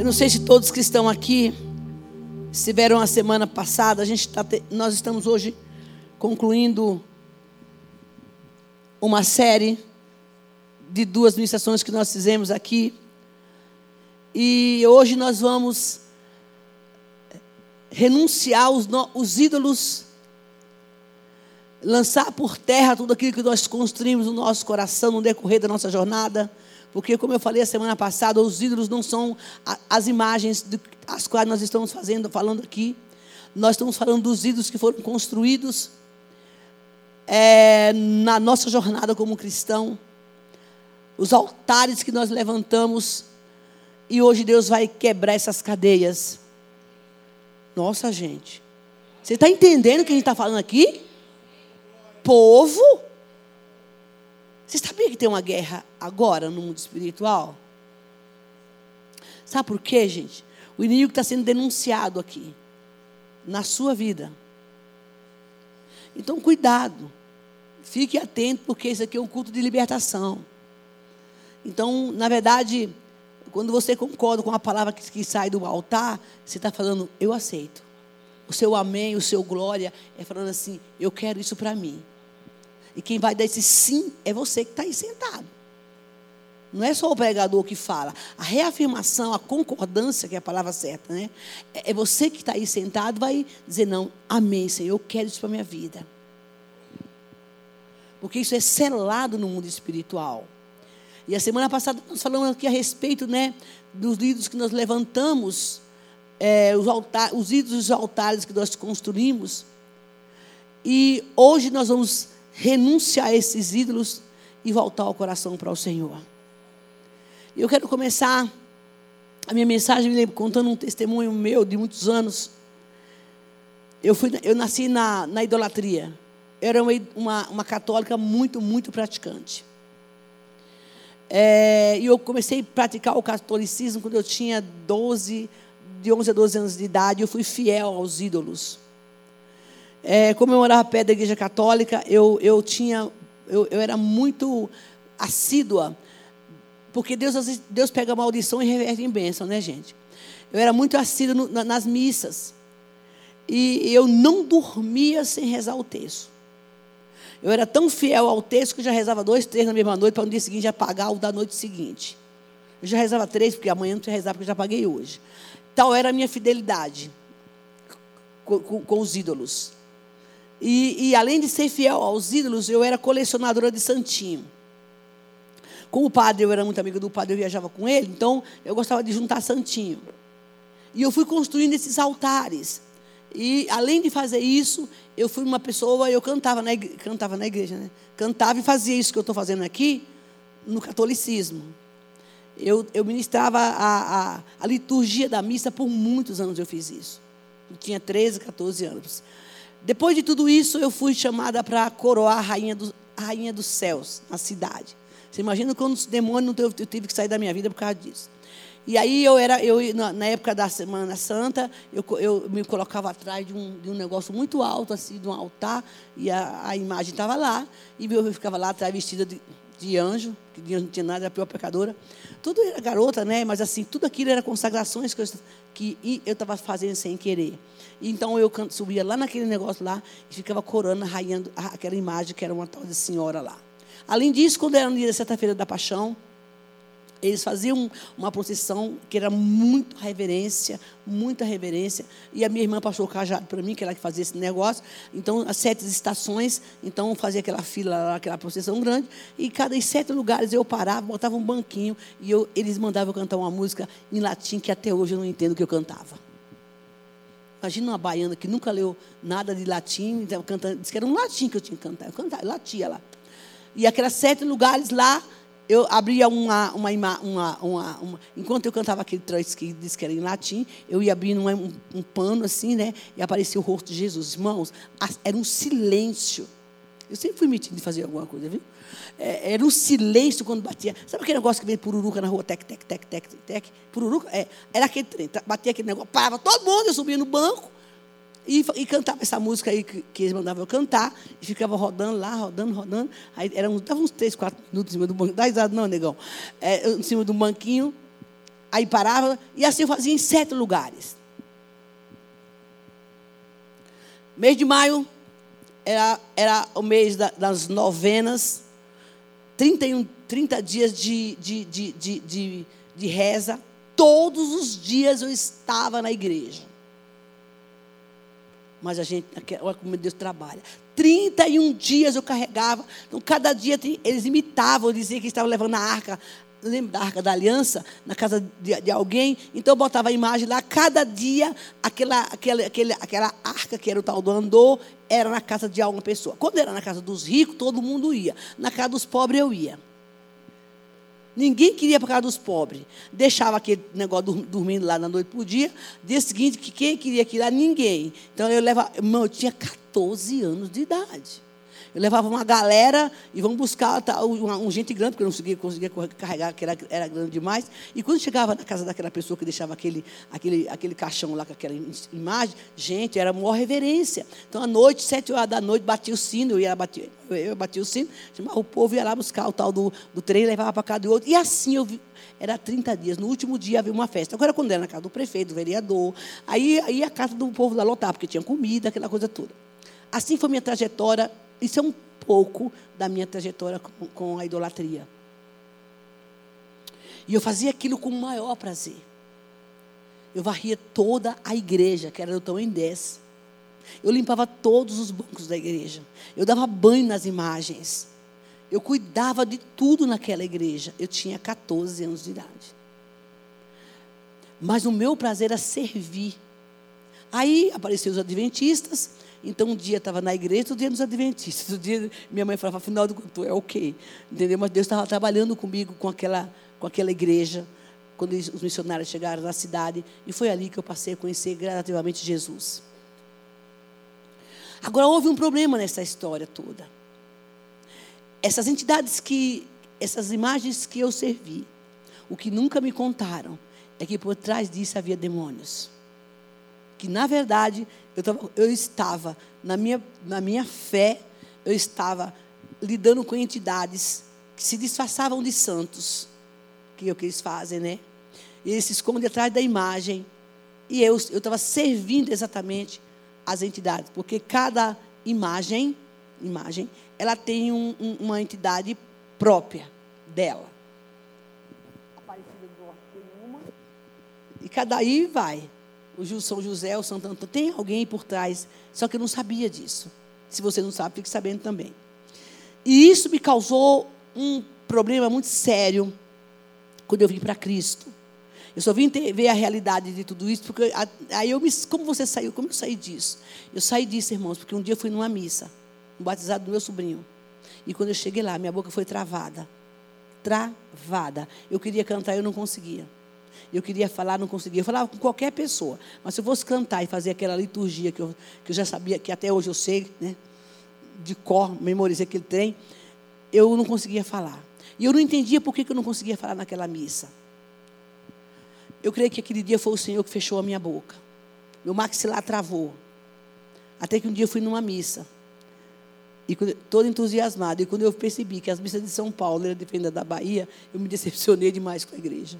Eu não sei se todos que estão aqui estiveram a semana passada. A gente tá nós estamos hoje concluindo uma série de duas ministrações que nós fizemos aqui. E hoje nós vamos renunciar os, os ídolos, lançar por terra tudo aquilo que nós construímos no nosso coração no decorrer da nossa jornada. Porque, como eu falei a semana passada, os ídolos não são as imagens as quais nós estamos fazendo, falando aqui. Nós estamos falando dos ídolos que foram construídos é, na nossa jornada como cristão. Os altares que nós levantamos. E hoje Deus vai quebrar essas cadeias. Nossa, gente. Você está entendendo o que a gente está falando aqui? Povo você sabia que tem uma guerra agora no mundo espiritual? Sabe por quê, gente? O inimigo está sendo denunciado aqui, na sua vida. Então, cuidado. Fique atento, porque isso aqui é um culto de libertação. Então, na verdade, quando você concorda com a palavra que, que sai do altar, você está falando, eu aceito. O seu amém, o seu glória, é falando assim, eu quero isso para mim. E quem vai dar esse sim é você que está aí sentado. Não é só o pregador que fala. A reafirmação, a concordância, que é a palavra certa, né? É, é você que está aí sentado, vai dizer, não, amém, Senhor, eu quero isso para a minha vida. Porque isso é selado no mundo espiritual. E a semana passada nós falamos aqui a respeito né, dos ídolos que nós levantamos, é, os, altar, os ídolos dos altares que nós construímos. E hoje nós vamos renunciar a esses ídolos e voltar o coração para o Senhor. Eu quero começar a minha mensagem contando um testemunho meu de muitos anos. Eu, fui, eu nasci na, na idolatria. Eu era uma, uma, uma católica muito, muito praticante. É, e eu comecei a praticar o catolicismo quando eu tinha 12, de 11 a 12 anos de idade. Eu fui fiel aos ídolos. É, como eu morava perto da igreja católica, eu, eu tinha, eu, eu era muito assídua, porque Deus, Deus pega a maldição e reverte em bênção, né, gente? Eu era muito assídua no, nas missas. E eu não dormia sem rezar o texto. Eu era tão fiel ao texto que já rezava dois, três na mesma noite, para no dia seguinte já pagar o da noite seguinte. Eu já rezava três, porque amanhã não tinha rezar, porque eu já paguei hoje. Tal era a minha fidelidade com, com, com os ídolos. E, e, além de ser fiel aos ídolos, eu era colecionadora de santinho. Como o padre, eu era muito amiga do padre, eu viajava com ele, então eu gostava de juntar santinho. E eu fui construindo esses altares. E além de fazer isso, eu fui uma pessoa, eu cantava na igreja, cantava na igreja, né? Cantava e fazia isso que eu estou fazendo aqui no catolicismo. Eu, eu ministrava a, a, a liturgia da missa por muitos anos eu fiz isso. Eu tinha 13, 14 anos. Depois de tudo isso, eu fui chamada para coroar a rainha, do, a rainha dos céus na cidade. Você imagina quando os demônios eu, tive que sair da minha vida por causa disso. E aí eu era, eu na época da Semana Santa, eu, eu me colocava atrás de um, de um negócio muito alto, assim, de um altar, e a, a imagem estava lá, e eu ficava lá atrás vestida de, de anjo, que de anjo não tinha nada, era a pior pecadora. Tudo era garota, né? Mas assim, tudo aquilo era consagrações que eu estava fazendo sem querer. Então eu subia lá naquele negócio lá e ficava corando, arraiando aquela imagem que era uma tal de senhora lá. Além disso, quando era no dia da sexta-feira da paixão, eles faziam uma procissão que era muito reverência, muita reverência. E a minha irmã passou o cajado para mim, que ela que fazia esse negócio. Então, as sete estações, então fazia aquela fila, aquela procissão grande. E cada em sete lugares eu parava, botava um banquinho e eu, eles mandavam eu cantar uma música em latim que até hoje eu não entendo o que eu cantava. Imagina uma baiana que nunca leu nada de latim, então, cantando, disse que era um latim que eu tinha que cantar. Eu cantava, latia lá. E aqueles sete lugares lá, eu abria uma, uma, uma, uma, uma enquanto eu cantava aquele trecho que disse que era em latim, eu ia abrindo um, um, pano assim, né? E aparecia o rosto de Jesus. Irmãos, era um silêncio. Eu sempre fui metido de fazer alguma coisa, viu? É, era um silêncio quando batia. Sabe aquele negócio que vem pururuca na rua? Tec, tec, tec, tec, tec. Pururuca? É, era aquele trem. Batia aquele negócio, parava todo mundo, eu subia no banco e, e cantava essa música aí que, que, eles mandavam eu cantar. E ficava rodando lá, rodando, rodando. Aí era uns, dava uns três, quatro minutos em cima do banco. Dá risada não, negão. É, em cima do banquinho. Aí parava, e assim eu fazia em sete lugares. Mês de maio era, era o mês da, das novenas, 31, 30 dias de, de, de, de, de, de reza. Todos os dias eu estava na igreja. Mas a gente, olha como Deus trabalha. 31 dias eu carregava. Então, cada dia eles imitavam, diziam que estavam levando a arca lembra da Arca da Aliança, na casa de, de, alguém, então eu botava a imagem lá, cada dia, aquela, aquela, aquela, arca que era o tal do andor, era na casa de alguma pessoa. Quando era na casa dos ricos, todo mundo ia. Na casa dos pobres, eu ia. Ninguém queria para casa dos pobres. Deixava aquele negócio dormindo lá na noite por dia. Dia seguinte, que quem queria aquilo lá? Ninguém. Então eu levava. Irmão, eu tinha 14 anos de idade. Eu levava uma galera e vamos buscar tá, um, gente grande, porque eu não conseguia, conseguia carregar, que era, era grande demais. E quando chegava na casa daquela pessoa que deixava aquele, aquele, aquele caixão lá com aquela imagem, gente, era maior reverência. Então, à noite, sete horas da noite, batia o sino, eu ia bater, eu batia o sino, chamava o povo, ia lá buscar o tal do, do trem, levava para casa do outro. E assim eu vi, era 30 dias. No último dia havia uma festa. Agora, quando era na casa do prefeito, do vereador, aí, aí a casa do povo lá lotava, porque tinha comida, aquela coisa toda. Assim foi minha trajetória isso é um pouco da minha trajetória com, a idolatria. E eu fazia aquilo com o maior prazer. Eu varria toda a igreja, que era do Tom 10. Eu limpava todos os bancos da igreja. Eu dava banho nas imagens. Eu cuidava de tudo naquela igreja. Eu tinha 14 anos de idade. Mas o meu prazer era servir. Aí apareceram os adventistas então, um dia estava na igreja, outro dia nos adventistas. Outro dia minha mãe falava, afinal do conto, é ok. Entendeu? Mas Deus estava trabalhando comigo, com aquela, com aquela igreja, quando os missionários chegaram na cidade. E foi ali que eu passei a conhecer gradativamente Jesus. Agora, houve um problema nessa história toda. Essas entidades que, essas imagens que eu servi, o que nunca me contaram é que por trás disso havia demônios que na verdade eu, tava, eu estava, na minha, na minha fé, eu estava lidando com entidades que se disfarçavam de santos, que é o que eles fazem, né? E eles se escondem atrás da imagem. E eu estava servindo exatamente as entidades, porque cada imagem, imagem, ela tem um, um, uma entidade própria dela. Aparecida do tem uma. E cada aí vai o São José, o Santo Antônio, tem alguém por trás. Só que eu não sabia disso. Se você não sabe, fique sabendo também. E isso me causou um problema muito sério quando eu vim para Cristo. Eu só vim ter, ver a realidade de tudo isso, porque aí eu me. Como você saiu? Como eu saí disso? Eu saí disso, irmãos, porque um dia eu fui numa missa, batizado do meu sobrinho. E quando eu cheguei lá, minha boca foi travada. Travada. Eu queria cantar, eu não conseguia. Eu queria falar, não conseguia. Eu falava com qualquer pessoa. Mas se eu fosse cantar e fazer aquela liturgia que eu, que eu já sabia, que até hoje eu sei, né, de cor, memorizei aquele trem, eu não conseguia falar. E eu não entendia por que, eu não conseguia falar naquela missa. Eu creio que aquele dia foi o Senhor que fechou a minha boca. Meu maxilar travou. Até que um dia eu fui numa missa. E todo entusiasmado. E quando eu percebi que as missas de São Paulo eram diferentes da Bahia, eu me decepcionei demais com a igreja.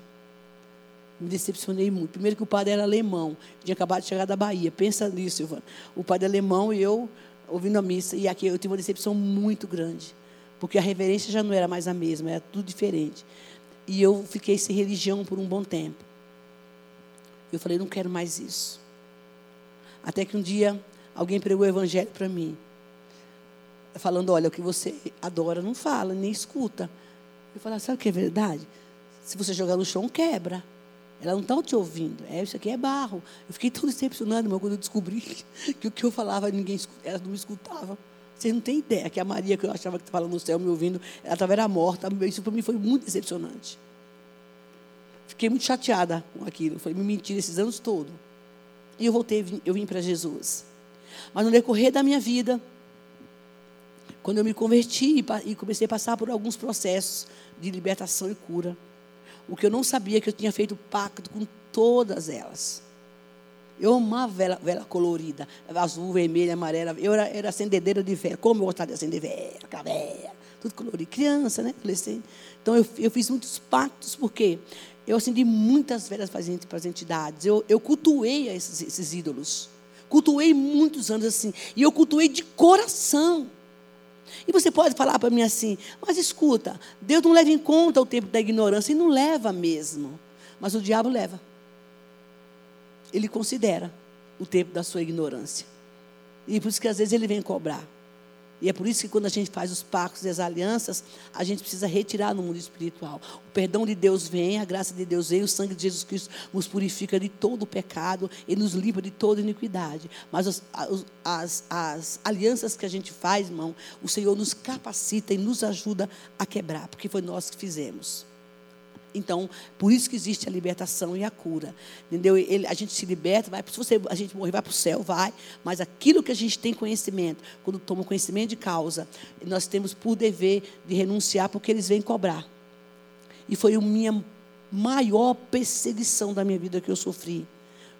Me decepcionei muito. Primeiro que o padre era alemão, tinha acabado de chegar da Bahia. Pensa nisso, Silvana. O padre alemão e eu ouvindo a missa. E aqui eu tive uma decepção muito grande. Porque a reverência já não era mais a mesma, era tudo diferente. E eu fiquei sem religião por um bom tempo. Eu falei, não quero mais isso. Até que um dia alguém pregou o evangelho para mim. Falando, olha, o que você adora não fala, nem escuta. Eu falei, sabe o que é verdade? Se você jogar no chão, quebra. Elas não estão te ouvindo. É, isso aqui é barro. Eu fiquei tão decepcionado, irmão, quando eu descobri que o que eu falava, ninguém elas não me escutavam. Vocês não têm ideia que a Maria, que eu achava que estava no céu me ouvindo, ela estava era morta. Isso para mim foi muito decepcionante. Fiquei muito chateada com aquilo. Foi me mentir esses anos todos. E eu voltei, eu vim para Jesus. Mas no decorrer da minha vida, quando eu me converti e comecei a passar por alguns processos de libertação e cura, o que eu não sabia é que eu tinha feito pacto com todas elas. Eu amava vela, vela colorida, azul, vermelha, amarela. Eu era, era acendedeira de vela. Como eu gostava de acender vela, vela, tudo colorido. Criança, né? Então eu, eu fiz muitos pactos, porque Eu acendi muitas velas para as entidades. Eu, eu cultuei esses, esses ídolos. Cultuei muitos anos assim. E eu cultuei de coração. E você pode falar para mim assim, mas escuta, Deus não leva em conta o tempo da ignorância, e não leva mesmo. Mas o diabo leva. Ele considera o tempo da sua ignorância. E por isso que às vezes ele vem cobrar. E é por isso que quando a gente faz os pactos e as alianças, a gente precisa retirar no mundo espiritual. O perdão de Deus vem, a graça de Deus vem, o sangue de Jesus Cristo nos purifica de todo o pecado e nos livra de toda iniquidade. Mas as, as, as alianças que a gente faz, irmão, o Senhor nos capacita e nos ajuda a quebrar, porque foi nós que fizemos. Então, por isso que existe a libertação e a cura. Entendeu? Ele, a gente se liberta, vai, se você, a gente morrer, vai para o céu, vai. Mas aquilo que a gente tem conhecimento, quando toma conhecimento de causa, nós temos por dever de renunciar, porque eles vêm cobrar. E foi a minha maior perseguição da minha vida que eu sofri.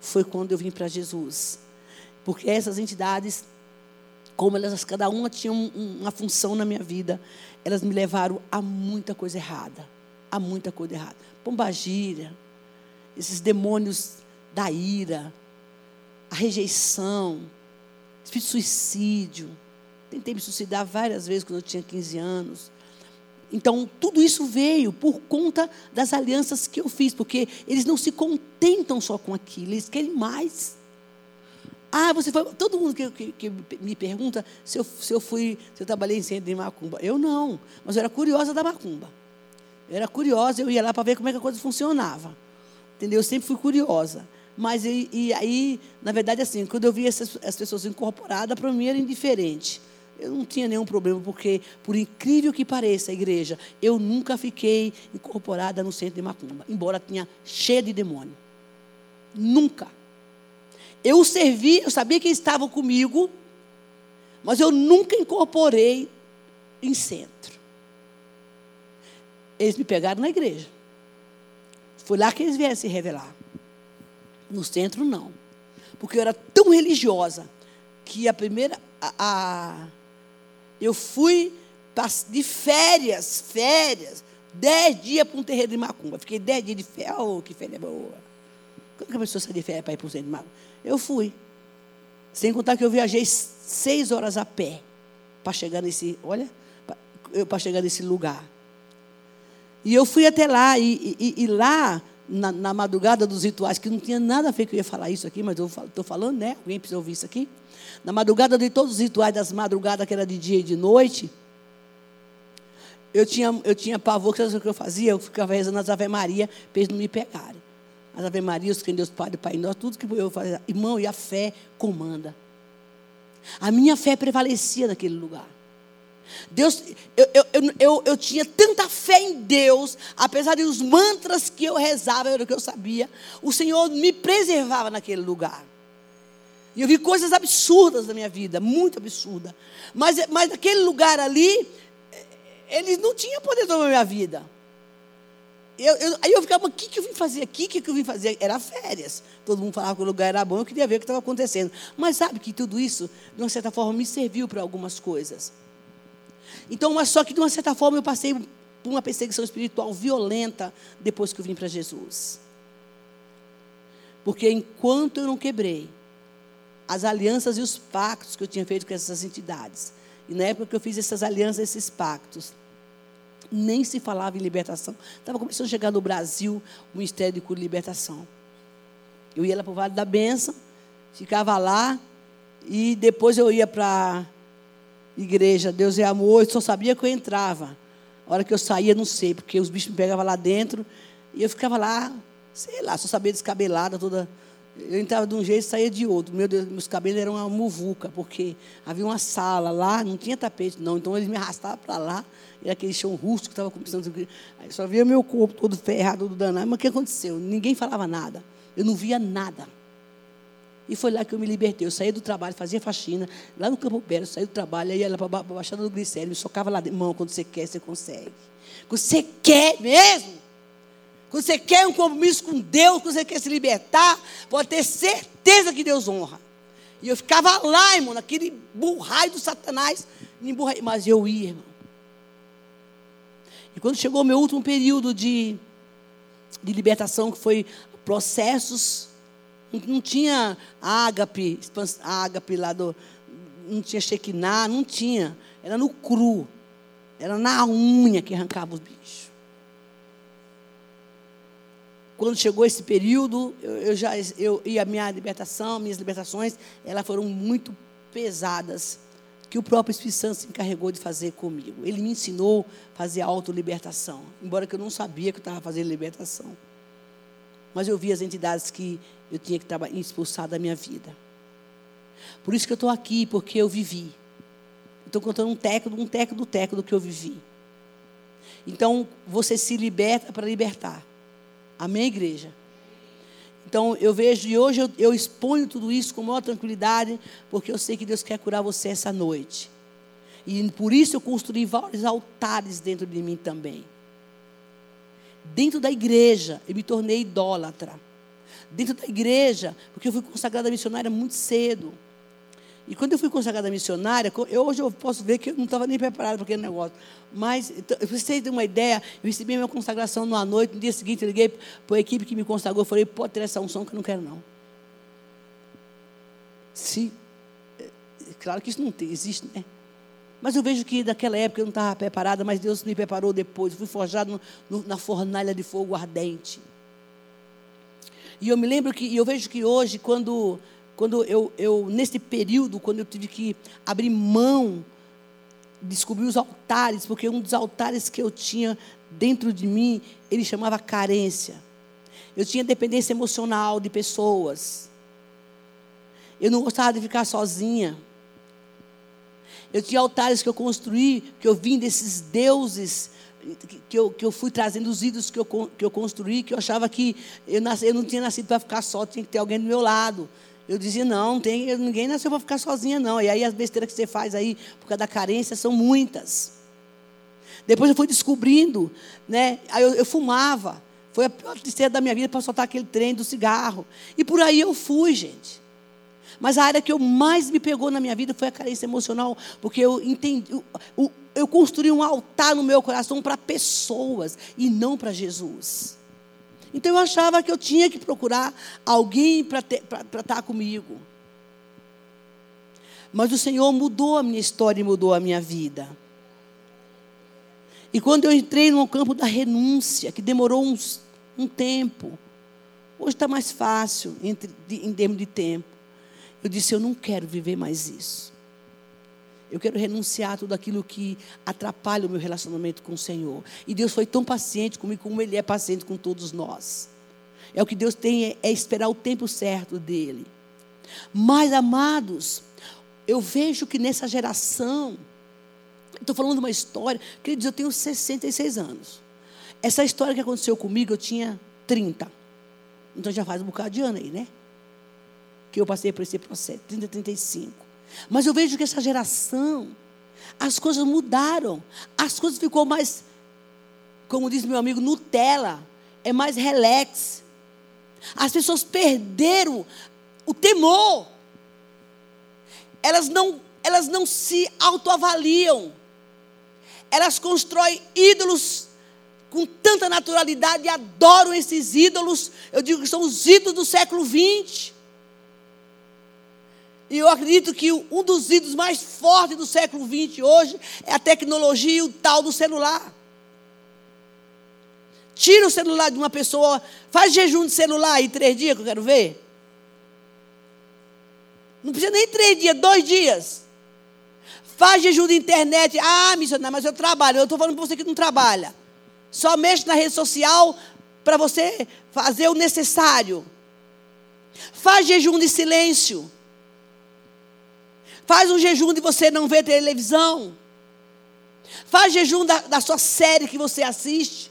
Foi quando eu vim para Jesus. Porque essas entidades, como elas, cada uma tinha um, uma função na minha vida, elas me levaram a muita coisa errada há muita coisa errada. Pombagira, esses demônios da ira, a rejeição, espírito de suicídio. Tentei me suicidar várias vezes quando eu tinha 15 anos. Então, tudo isso veio por conta das alianças que eu fiz, porque eles não se contentam só com aquilo, eles querem mais. Ah, você foi. Todo mundo que, que, que me pergunta se eu, se eu fui, se eu trabalhei em centro de macumba. Eu não, mas eu era curiosa da macumba. Eu era curiosa, eu ia lá para ver como é que a coisa funcionava. Entendeu? Eu sempre fui curiosa. Mas e, e aí, na verdade, assim, quando eu via essas, as pessoas incorporadas, para mim era indiferente. Eu não tinha nenhum problema, porque, por incrível que pareça, a igreja, eu nunca fiquei incorporada no centro de Macumba, embora tinha cheia de demônio. Nunca. Eu servi, eu sabia que estavam comigo, mas eu nunca incorporei em centro. Eles me pegaram na igreja. Foi lá que eles vieram se revelar. No centro, não. Porque eu era tão religiosa que a primeira. A, a, eu fui de férias, férias, dez dias para um terreiro de macumba. Fiquei dez dias de férias. Oh, que férias boa. Como que a pessoa sai de férias para ir para o centro de macumba? Eu fui. Sem contar que eu viajei seis horas a pé para chegar nesse. Olha, para chegar nesse lugar. E eu fui até lá, e, e, e lá, na, na, madrugada dos rituais, que não tinha nada a ver que eu ia falar isso aqui, mas eu estou falando, né? Alguém precisa ouvir isso aqui? Na madrugada de todos os rituais das madrugadas, que era de dia e de noite, eu tinha, eu tinha pavor, que o que eu fazia? Eu ficava rezando as Ave Maria para eles não me pegarem. As Ave Maria, os que Deus Pai, Pai Nosso, tudo que eu fazia. Irmão, e a fé comanda. A minha fé prevalecia naquele lugar. Deus, eu, eu, eu, eu, tinha tanta fé em Deus, apesar de os mantras que eu rezava, era o que eu sabia, o Senhor me preservava naquele lugar. E eu vi coisas absurdas na minha vida, muito absurdas. Mas, mas naquele lugar ali, eles não tinham poder sobre a minha vida. Eu, eu, aí eu ficava, o que, que eu vim fazer aqui? O que, que eu vim fazer? Era férias. Todo mundo falava que o lugar era bom, eu queria ver o que estava acontecendo. Mas sabe que tudo isso, de uma certa forma, me serviu para algumas coisas. Então, mas só que de uma certa forma eu passei por uma perseguição espiritual violenta depois que eu vim para Jesus. Porque enquanto eu não quebrei as alianças e os pactos que eu tinha feito com essas entidades, e na época que eu fiz essas alianças, esses pactos, nem se falava em libertação. Estava começando a chegar no Brasil o Ministério de Cura e Libertação. Eu ia lá para o Vale da Benção, ficava lá, e depois eu ia para igreja, Deus é amor, eu só sabia que eu entrava. A hora que eu saía, não sei, porque os bichos me pegavam lá dentro e eu ficava lá, sei lá, só sabia descabelada toda. Eu entrava de um jeito e saía de outro. Meu Deus, meus cabelos eram uma muvuca, porque havia uma sala lá, não tinha tapete, não. Então eles me arrastavam para lá, era aquele chão rústico que estava começando. Aí só via meu corpo todo ferrado, todo danado. Mas o que aconteceu? Ninguém falava nada. Eu não via nada. E foi lá que eu me libertei. Eu saí do trabalho, fazia faxina, lá no Campo Belo, saí do trabalho, aí lá para a Baixada do Glicério, me socava lá dentro. Irmão, quando você quer, você consegue. Quando você quer mesmo, quando você quer um compromisso com Deus, quando você quer se libertar, pode ter certeza que Deus honra. E eu ficava lá, irmão, naquele burrai do Satanás, me emburrai, mas eu ia, irmão. E quando chegou o meu último período de, de libertação, que foi processos. Não tinha ágape, ágape lá do. Não tinha Shekinah, não tinha. Era no cru. Era na unha que arrancava os bichos. Quando chegou esse período, eu, eu já eu e a minha libertação, minhas libertações, elas foram muito pesadas, que o próprio Espírito Santo se encarregou de fazer comigo. Ele me ensinou a fazer autolibertação, embora eu não sabia que eu estava fazendo libertação. Mas eu vi as entidades que eu tinha que expulsar da minha vida. Por isso que eu estou aqui, porque eu vivi. Estou contando um teco, um teco do teco do que eu vivi. Então, você se liberta para libertar. Amém, igreja? Então, eu vejo, e hoje eu, eu exponho tudo isso com maior tranquilidade, porque eu sei que Deus quer curar você essa noite. E por isso eu construí vários altares dentro de mim também. Dentro da igreja, eu me tornei idólatra. Dentro da igreja, porque eu fui consagrada missionária muito cedo. E quando eu fui consagrada missionária, eu, hoje eu posso ver que eu não estava nem preparada para aquele negócio. Mas, então, vocês terem uma ideia, eu recebi a minha consagração numa noite, no dia seguinte eu liguei para a equipe que me consagrou, eu falei, pode ter essa unção que eu não quero não. Sim, é, claro que isso não existe, né? Mas eu vejo que naquela época eu não estava preparada, mas Deus me preparou depois. Eu fui forjado no, no, na fornalha de fogo ardente. E eu me lembro que, eu vejo que hoje, quando, quando eu, eu, nesse período, quando eu tive que abrir mão, descobrir os altares, porque um dos altares que eu tinha dentro de mim, ele chamava carência. Eu tinha dependência emocional de pessoas. Eu não gostava de ficar sozinha. Eu tinha altares que eu construí, que eu vim desses deuses, que eu, que eu fui trazendo os ídolos que eu, que eu construí, que eu achava que eu, nasci, eu não tinha nascido para ficar só, tinha que ter alguém do meu lado. Eu dizia, não, tem, ninguém nasceu para ficar sozinha, não. E aí as besteiras que você faz aí, por causa da carência, são muitas. Depois eu fui descobrindo, né? Aí eu, eu fumava. Foi a pior tristeza da minha vida para soltar aquele trem do cigarro. E por aí eu fui, gente. Mas a área que eu mais me pegou na minha vida foi a carência emocional, porque eu entendi, eu, eu construí um altar no meu coração para pessoas e não para Jesus. Então eu achava que eu tinha que procurar alguém para estar comigo. Mas o Senhor mudou a minha história e mudou a minha vida. E quando eu entrei no campo da renúncia, que demorou uns, um tempo, hoje está mais fácil entre, em termos de tempo. Eu disse: Eu não quero viver mais isso. Eu quero renunciar a tudo aquilo que atrapalha o meu relacionamento com o Senhor. E Deus foi tão paciente comigo como Ele é paciente com todos nós. É o que Deus tem, é, é esperar o tempo certo dele. Mas, amados, eu vejo que nessa geração, estou falando de uma história, queridos, eu tenho 66 anos. Essa história que aconteceu comigo, eu tinha 30. Então já faz um bocado de ano aí, né? Que eu passei por esse processo, 30, 35. Mas eu vejo que essa geração, as coisas mudaram. As coisas ficou mais, como diz meu amigo, Nutella. É mais relax. As pessoas perderam o temor. Elas não, elas não se autoavaliam. Elas constroem ídolos com tanta naturalidade e adoram esses ídolos. Eu digo que são os ídolos do século XX. E eu acredito que um dos ídolos mais fortes do século XX hoje é a tecnologia e o tal do celular. Tira o celular de uma pessoa, faz jejum de celular aí três dias que eu quero ver. Não precisa nem três dias, dois dias. Faz jejum de internet. Ah, missionário, mas eu trabalho. Eu estou falando para você que não trabalha. Só mexe na rede social para você fazer o necessário. Faz jejum de silêncio. Faz um jejum de você não ver televisão. Faz jejum da, da sua série que você assiste.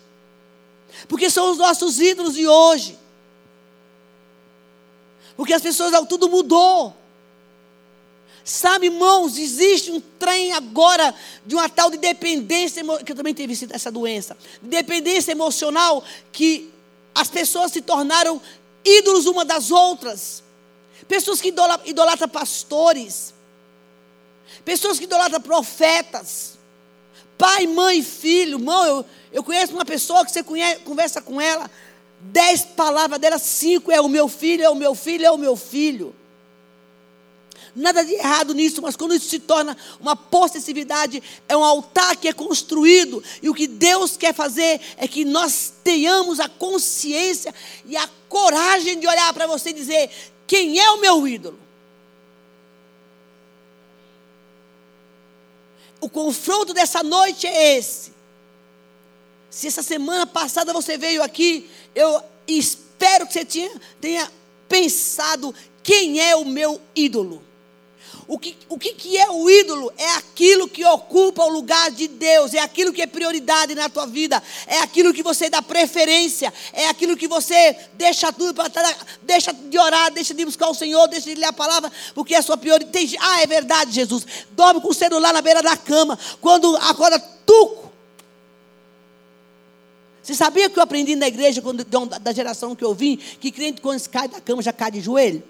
Porque são os nossos ídolos de hoje. Porque as pessoas, tudo mudou. Sabe, irmãos, existe um trem agora de uma tal de dependência, que eu também tive essa doença, dependência emocional, que as pessoas se tornaram ídolos uma das outras. Pessoas que idolatram pastores, Pessoas que idolatram profetas. Pai, mãe, filho. Mão, eu, eu conheço uma pessoa que você conhece, conversa com ela. Dez palavras dela, cinco é o meu filho, é o meu filho, é o meu filho. Nada de errado nisso, mas quando isso se torna uma possessividade, é um altar que é construído. E o que Deus quer fazer é que nós tenhamos a consciência e a coragem de olhar para você e dizer: quem é o meu ídolo? O confronto dessa noite é esse. Se essa semana passada você veio aqui, eu espero que você tenha, tenha pensado quem é o meu ídolo. O que, o que, é o ídolo? É aquilo que ocupa o lugar de Deus, é aquilo que é prioridade na tua vida, é aquilo que você dá preferência, é aquilo que você deixa tudo para trás, deixa de orar, deixa de buscar o Senhor, deixa de ler a palavra, porque é a sua prioridade. Ah, é verdade, Jesus. Dorme com o celular na beira da cama, quando acorda tuco. Você sabia que eu aprendi na igreja, quando, da geração que eu vim, que crente quando cai da cama já cai de joelho?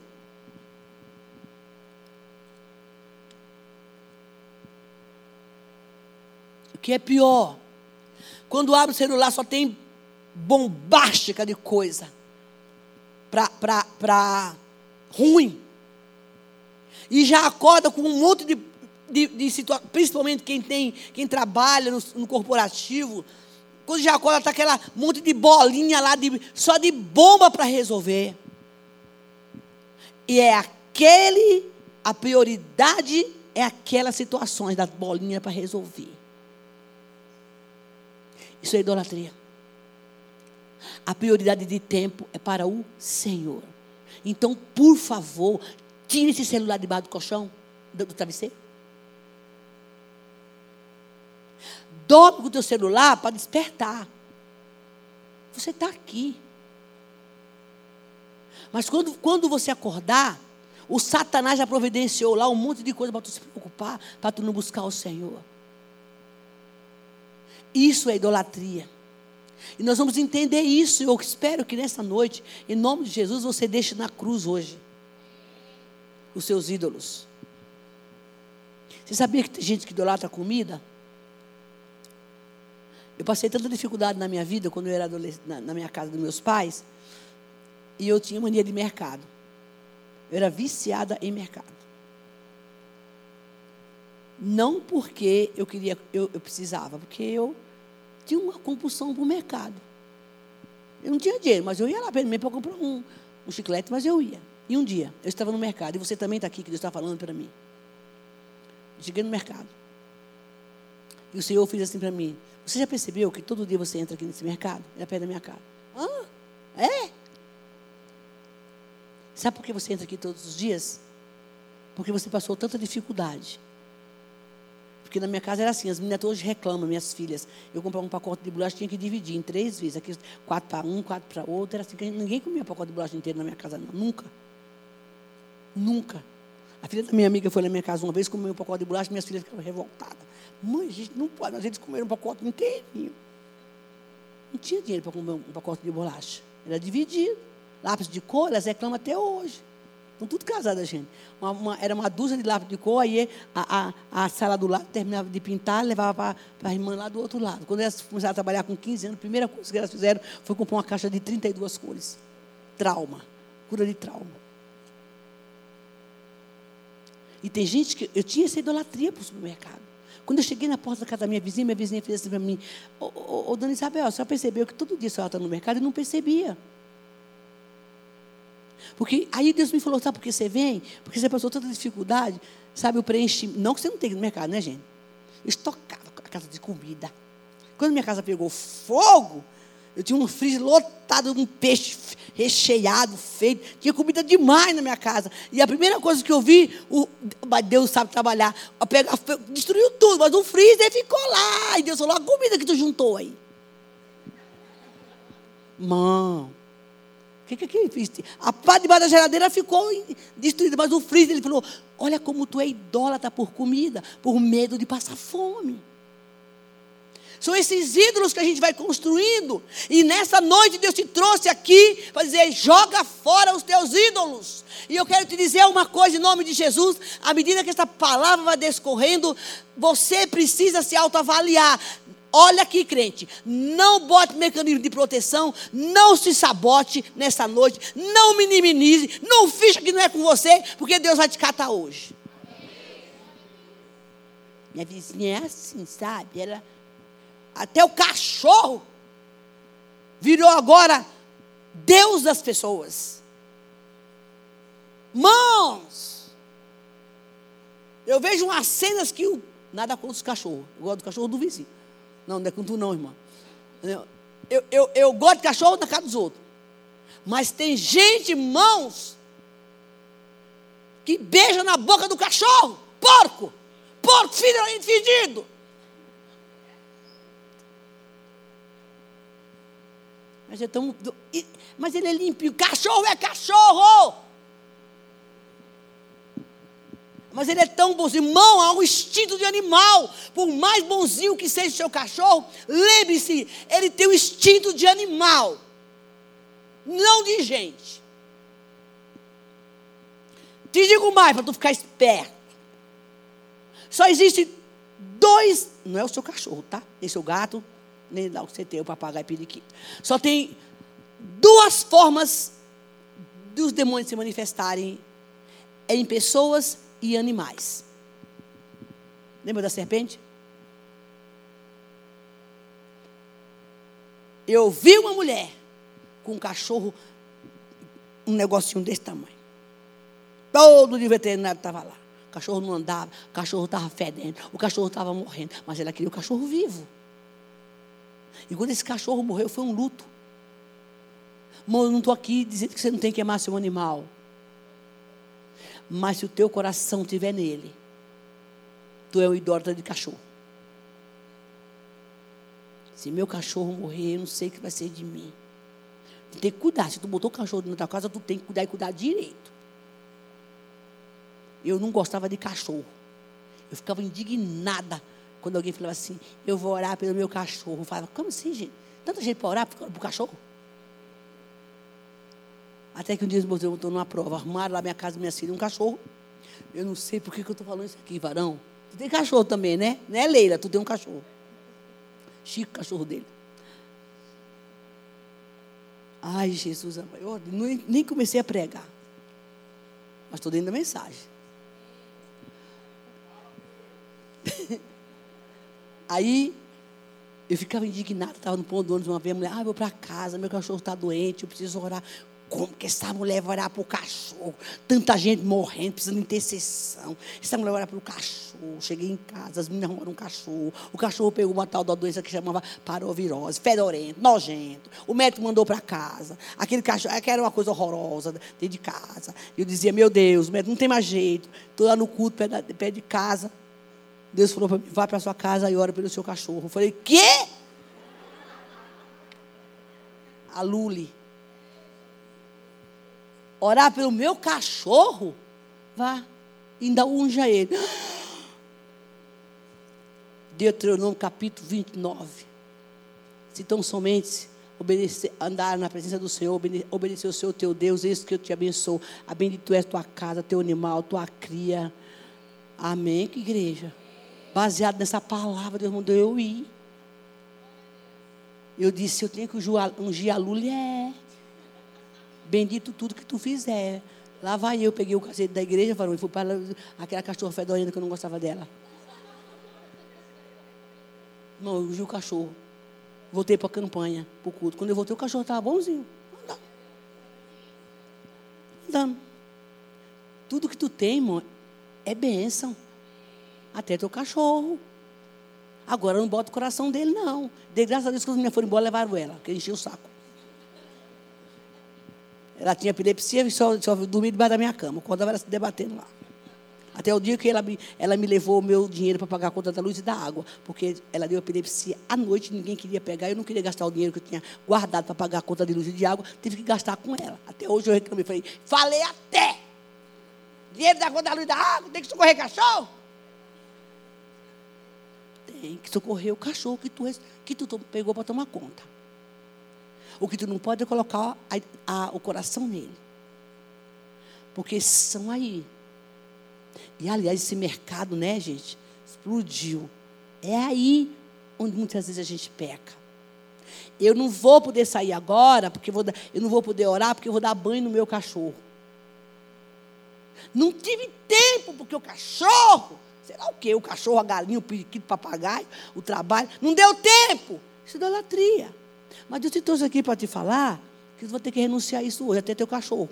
Que é pior? Quando abre o celular só tem bombástica de coisa. Para ruim. E já acorda com um monte de, de, de situações, principalmente quem tem, quem trabalha no, no corporativo, quando já acorda está aquela monte de bolinha lá, de, só de bomba para resolver. E é aquele, a prioridade é aquelas situações das bolinhas para resolver. Isso é idolatria. A prioridade de tempo é para o Senhor. Então, por favor, tire esse celular debaixo do colchão, do, do travesseiro. Com o teu celular para despertar. Você está aqui. Mas quando, quando você acordar, o Satanás já providenciou lá um monte de coisa para tu se preocupar, para tu não buscar o Senhor. Isso é idolatria. E nós vamos entender isso. Eu espero que nessa noite, em nome de Jesus, você deixe na cruz hoje os seus ídolos. Você sabia que tem gente que idolatra comida? Eu passei tanta dificuldade na minha vida quando eu era adolescente, na, na minha casa dos meus pais, e eu tinha mania de mercado. Eu era viciada em mercado. Não porque eu queria, eu, eu precisava, porque eu tinha uma compulsão para o mercado. Eu não tinha dinheiro, mas eu ia lá primeiro para comprar um, um chiclete, mas eu ia. E um dia, eu estava no mercado, e você também está aqui, que Deus está falando para mim. cheguei no mercado. E o Senhor fez assim para mim: Você já percebeu que todo dia você entra aqui nesse mercado? Era perto da minha casa. Ah, é? Sabe por que você entra aqui todos os dias? Porque você passou tanta dificuldade porque na minha casa era assim, as meninas todas reclamam, minhas filhas. Eu comprava um pacote de bolacha, tinha que dividir em três vezes. Aqui, quatro para um, quatro para outro. Era assim, ninguém comia pacote de bolacha inteiro na minha casa, não. Nunca. Nunca. A filha da minha amiga foi na minha casa uma vez, comeu um pacote de bolacha, minhas filhas ficaram revoltadas. Mãe, a gente não pode, mas eles comeram um pacote inteirinho. Não tinha dinheiro para comer um pacote de bolacha. Era dividido. Lápis de cor, elas reclamam até hoje. Estão tudo casadas, gente. Uma, uma, era uma dúzia de lápis de cor, aí a, a, a sala do lado terminava de pintar, levava para a irmã lá do outro lado. Quando elas começaram a trabalhar com 15 anos, a primeira coisa que elas fizeram foi comprar uma caixa de 32 cores. Trauma. Cura de trauma. E tem gente que. Eu tinha essa idolatria para o supermercado. Quando eu cheguei na porta da casa da minha vizinha, minha vizinha fez assim para mim: Ô, ô, ô, Dona Isabel, a senhora percebeu que todo dia a senhora está no mercado e não percebia. Porque aí Deus me falou, sabe por que você vem? Porque você passou tanta dificuldade, sabe, o preenchimento. Não que você não tenha no mercado, né, gente? Estocava a casa de comida. Quando minha casa pegou fogo, eu tinha um freezer lotado um peixe recheado, feito. Tinha comida demais na minha casa. E a primeira coisa que eu vi, o, Deus sabe trabalhar, pegar, destruiu tudo, mas o freezer ficou lá. E Deus falou, a comida que tu juntou aí. Mão, ele fez? A pá debaixo da geladeira ficou destruída, mas o freezer, ele falou: Olha como tu é idólatra por comida, por medo de passar fome. São esses ídolos que a gente vai construindo. E nessa noite Deus te trouxe aqui para dizer: joga fora os teus ídolos. E eu quero te dizer uma coisa em nome de Jesus. À medida que essa palavra vai descorrendo, você precisa se autoavaliar. Olha aqui, crente, não bote mecanismo de proteção, não se sabote nessa noite, não minimize, não finja que não é com você, porque Deus vai te catar hoje. Minha vizinha é assim, sabe? Ela, até o cachorro virou agora Deus das pessoas. Mãos! Eu vejo umas cenas que o, nada contra os cachorros. Eu gosto do cachorro do vizinho. Não, não é com tu não, irmão. Eu, eu, eu gosto de cachorro na casa dos outros. Mas tem gente, irmãos, que beija na boca do cachorro. Porco! Porco, fedido! Mas, é tão, mas ele é limpinho. Cachorro é cachorro! Mas ele é tão bonzinho. Irmão, há um instinto de animal. Por mais bonzinho que seja o seu cachorro, lembre-se, ele tem o um instinto de animal. Não de gente. Te digo mais para tu ficar esperto. Só existe dois. Não é o seu cachorro, tá? Nem seu gato, nem lá o que você tem, o papagaio periquito. Só tem duas formas dos demônios se manifestarem em pessoas e animais. Lembra da serpente? Eu vi uma mulher com um cachorro, um negocinho desse tamanho. Todo de veterinário estava lá. O cachorro não andava, o cachorro estava fedendo, o cachorro estava morrendo, mas ela queria o cachorro vivo. E quando esse cachorro morreu, foi um luto. Irmão, eu não estou aqui dizendo que você não tem que amar seu animal. Mas se o teu coração estiver nele, tu é um idólatra de cachorro. Se meu cachorro morrer, eu não sei o que vai ser de mim. Tu tem que cuidar. Se tu botou o cachorro na tua casa, tu tem que cuidar e cuidar direito. Eu não gostava de cachorro. Eu ficava indignada quando alguém falava assim, eu vou orar pelo meu cachorro. Eu falava, como assim, gente? Tanta gente para orar para o cachorro? Até que um dia eu estou numa prova, arrumaram lá minha casa, minha filha, um cachorro. Eu não sei por que, que eu estou falando isso aqui, varão. Tu tem cachorro também, né? Não é Leila, tu tem um cachorro. Chico, cachorro dele. Ai, Jesus, eu nem comecei a pregar. Mas estou dentro da mensagem. Aí, eu ficava indignada, estava no ponto do ônibus uma vez, a mulher, ah, vou para casa, meu cachorro está doente, eu preciso orar. Como que essa mulher vai orar para o cachorro? Tanta gente morrendo, precisando de intercessão. Essa mulher vai orar para o cachorro. Cheguei em casa, as meninas arrumaram um cachorro. O cachorro pegou uma tal da doença que chamava parovirose, fedorento, nojento. O médico mandou para casa. Aquele cachorro, que era uma coisa horrorosa dentro de casa. Eu dizia, meu Deus, médico, não tem mais jeito. Estou lá no culto, perto de casa. Deus falou para mim, vá para sua casa e ora pelo seu cachorro. Eu falei, quê? A Luli orar pelo meu cachorro, vá, ainda unja ele. Deuteronômio capítulo 29. Se tão somente obedecer, andar na presença do Senhor, obedecer, obedecer o Senhor teu Deus, isso que eu te abençoo. A bendito é tua casa, teu animal, tua cria. Amém, que igreja. Baseado nessa palavra, Deus mandou eu ir. Eu disse, eu tenho que ungir a Lulha. Bendito tudo que tu fizer. Lá vai eu, peguei o cacete da igreja, varão, e fui para aquela cachorra fedorenta que eu não gostava dela. Não, eu vi o cachorro. Voltei para a campanha, para o culto. Quando eu voltei, o cachorro estava bonzinho. Andando. Andando. Tudo que tu tem, irmão, é bênção. Até teu cachorro. Agora não bota o coração dele, não. De graças a Deus, quando meninas foram embora, levaram ela, porque encheu o saco. Ela tinha epilepsia e só, só dormia debaixo da minha cama. Acordava ela se debatendo lá. Até o dia que ela me, ela me levou o meu dinheiro para pagar a conta da luz e da água. Porque ela deu epilepsia à noite, ninguém queria pegar. Eu não queria gastar o dinheiro que eu tinha guardado para pagar a conta de luz e de água. Tive que gastar com ela. Até hoje eu reclamei. Falei, falei até. Dinheiro da conta da luz e da água, tem que socorrer cachorro. Tem que socorrer o cachorro que tu, que tu pegou para tomar conta. O que tu não pode é colocar a, a, o coração nele. Porque são aí. E aliás, esse mercado, né, gente? Explodiu. É aí. onde muitas vezes a gente peca. Eu não vou poder sair agora, porque eu, eu não vou poder orar, porque eu vou dar banho no meu cachorro. Não tive tempo, porque o cachorro, será o quê? O cachorro, a galinha, o periquito, o papagaio, o trabalho. Não deu tempo. Isso é idolatria. Mas eu estou aqui para te falar que você vai ter que renunciar a isso hoje, até teu cachorro.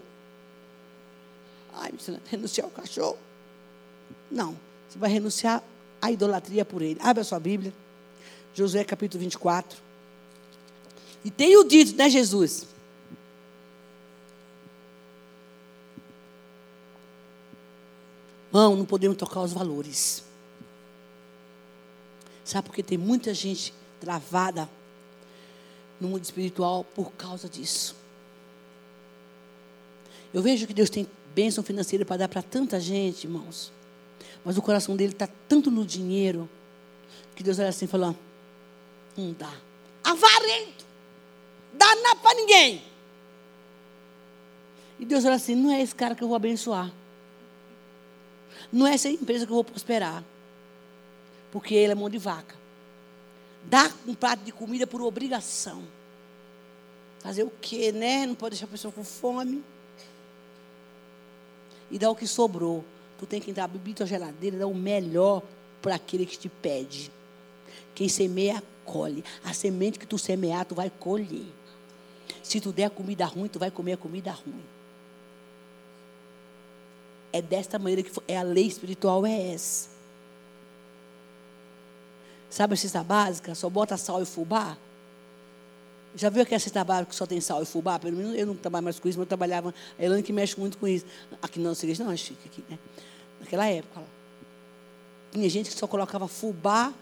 Ai, você renunciar ao cachorro? Não. Você vai renunciar à idolatria por ele. Abre a sua Bíblia. Josué capítulo 24. E tenho dito, né, Jesus? Não, não podemos tocar os valores. Sabe por que tem muita gente travada no mundo espiritual por causa disso? Eu vejo que Deus tem bênção financeira para dar para tanta gente, irmãos. Mas o coração dele está tanto no dinheiro que Deus olha assim e fala: não dá. Avarento. Dá nada para ninguém. E Deus olha assim: não é esse cara que eu vou abençoar. Não é essa empresa que eu vou prosperar. Porque ele é mão de vaca. Dá um prato de comida por obrigação. Fazer o quê, né? Não pode deixar a pessoa com fome. E dá o que sobrou. Tu tem que entrar, abrir tua geladeira e dar o melhor para aquele que te pede. Quem semeia, colhe. A semente que tu semear, tu vai colher. Se tu der comida ruim, tu vai comer a comida ruim. É desta maneira que é a lei espiritual é essa. Sabe a cesta básica? Só bota sal e fubá? Já viu aquela cesta básica que só tem sal e fubá? Pelo menos eu não trabalho mais com isso, mas eu trabalhava. A Elane que mexe muito com isso. Aqui não, igreja não, é chique aqui, né? Naquela época. Tinha gente que só colocava fubá,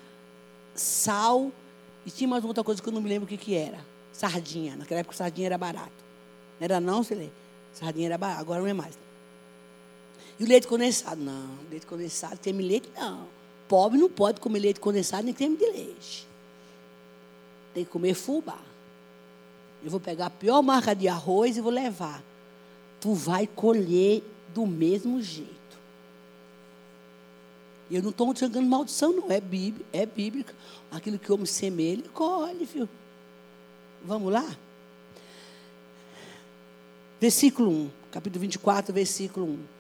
sal e tinha mais outra coisa que eu não me lembro o que, que era. Sardinha. Naquela época sardinha era barato. Não era não, Silê? Sardinha era barato, agora não é mais. E o leite condensado? Não, leite condensado, de leite, não. Pobre não pode comer leite condensado nem creme de leite. Tem que comer fubá. Eu vou pegar a pior marca de arroz e vou levar. Tu vai colher do mesmo jeito. Eu não estou jogando maldição, não. É bíblica, é bíblica. Aquilo que o homem semeia, ele colhe, viu? Vamos lá? Versículo 1, capítulo 24, versículo 1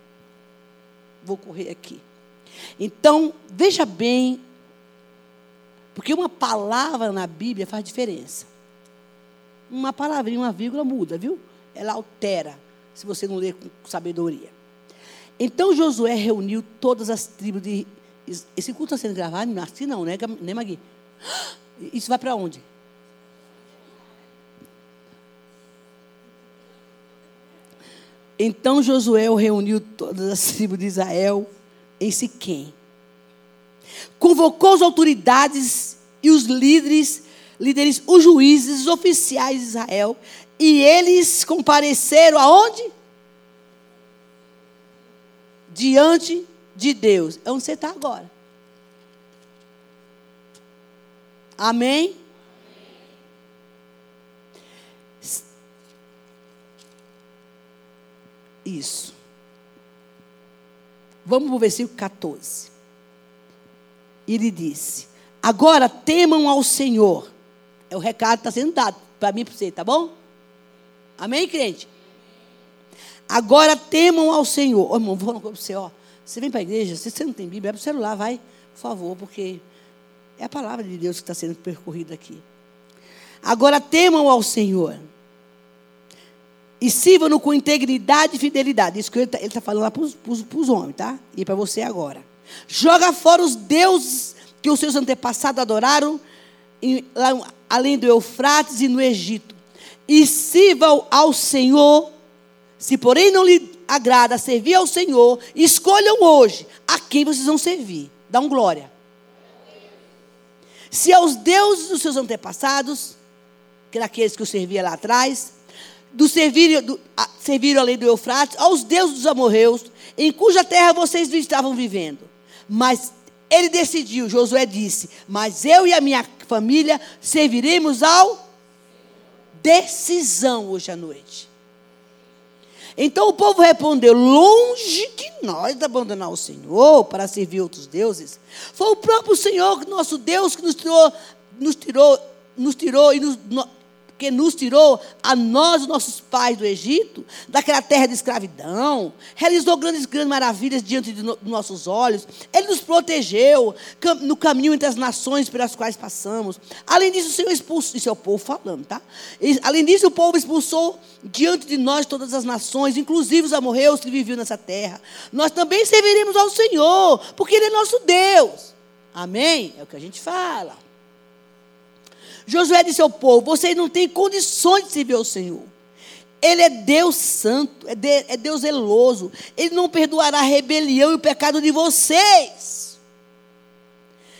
vou correr aqui. Então, veja bem, porque uma palavra na Bíblia faz diferença. Uma palavrinha, uma vírgula muda, viu? Ela altera, se você não ler com sabedoria. Então Josué reuniu todas as tribos de. Esse culto está sendo gravado? Assim não, né, né Magui? Isso vai para onde? Então Josué reuniu todas as tribos de Israel em Siquém. Convocou as autoridades e os líderes, líderes, os juízes, os oficiais de Israel, e eles compareceram aonde? Diante de Deus. É onde você está agora. Amém? Isso. Vamos para o versículo 14. Ele disse: Agora temam ao Senhor. É o recado que está sendo dado para mim e para você, tá bom? Amém, crente? Agora temam ao Senhor. Ô, irmão, vou falar para você, ó. Você vem para a igreja, se você não tem Bíblia, é para o celular, vai, por favor, porque é a palavra de Deus que está sendo percorrida aqui. Agora temam ao Senhor e sirvam-no com integridade e fidelidade. Isso que ele está tá falando lá para os homens, tá? E para você agora. Joga fora os deuses que os seus antepassados adoraram, em, lá, além do Eufrates e no Egito. E sirvam ao Senhor. Se porém não lhe agrada servir ao Senhor, escolham hoje a quem vocês vão servir. Dá um glória. Se aos deuses dos seus antepassados, que eram aqueles que eu servia lá atrás, do servir, do, a, servir além do Eufrates, aos deuses dos amorreus, em cuja terra vocês estavam vivendo. Mas ele decidiu, Josué disse: Mas eu e a minha família serviremos ao decisão hoje à noite. Então o povo respondeu: Longe de nós de abandonar o Senhor para servir outros deuses. Foi o próprio Senhor, nosso Deus, que nos tirou nos tirou, nos tirou e nos, que nos tirou a nós, os nossos pais do Egito, daquela terra de escravidão, realizou grandes, grandes maravilhas diante de no, nossos olhos, Ele nos protegeu cam, no caminho entre as nações pelas quais passamos. Além disso, o Senhor expulsou, isso é o povo falando, tá? E, além disso, o povo expulsou diante de nós todas as nações, inclusive os amorreus que viviam nessa terra. Nós também serviremos ao Senhor, porque Ele é nosso Deus. Amém? É o que a gente fala. Josué disse ao povo: vocês não têm condições de servir ao Senhor. Ele é Deus santo, é, de, é Deus zeloso. Ele não perdoará a rebelião e o pecado de vocês.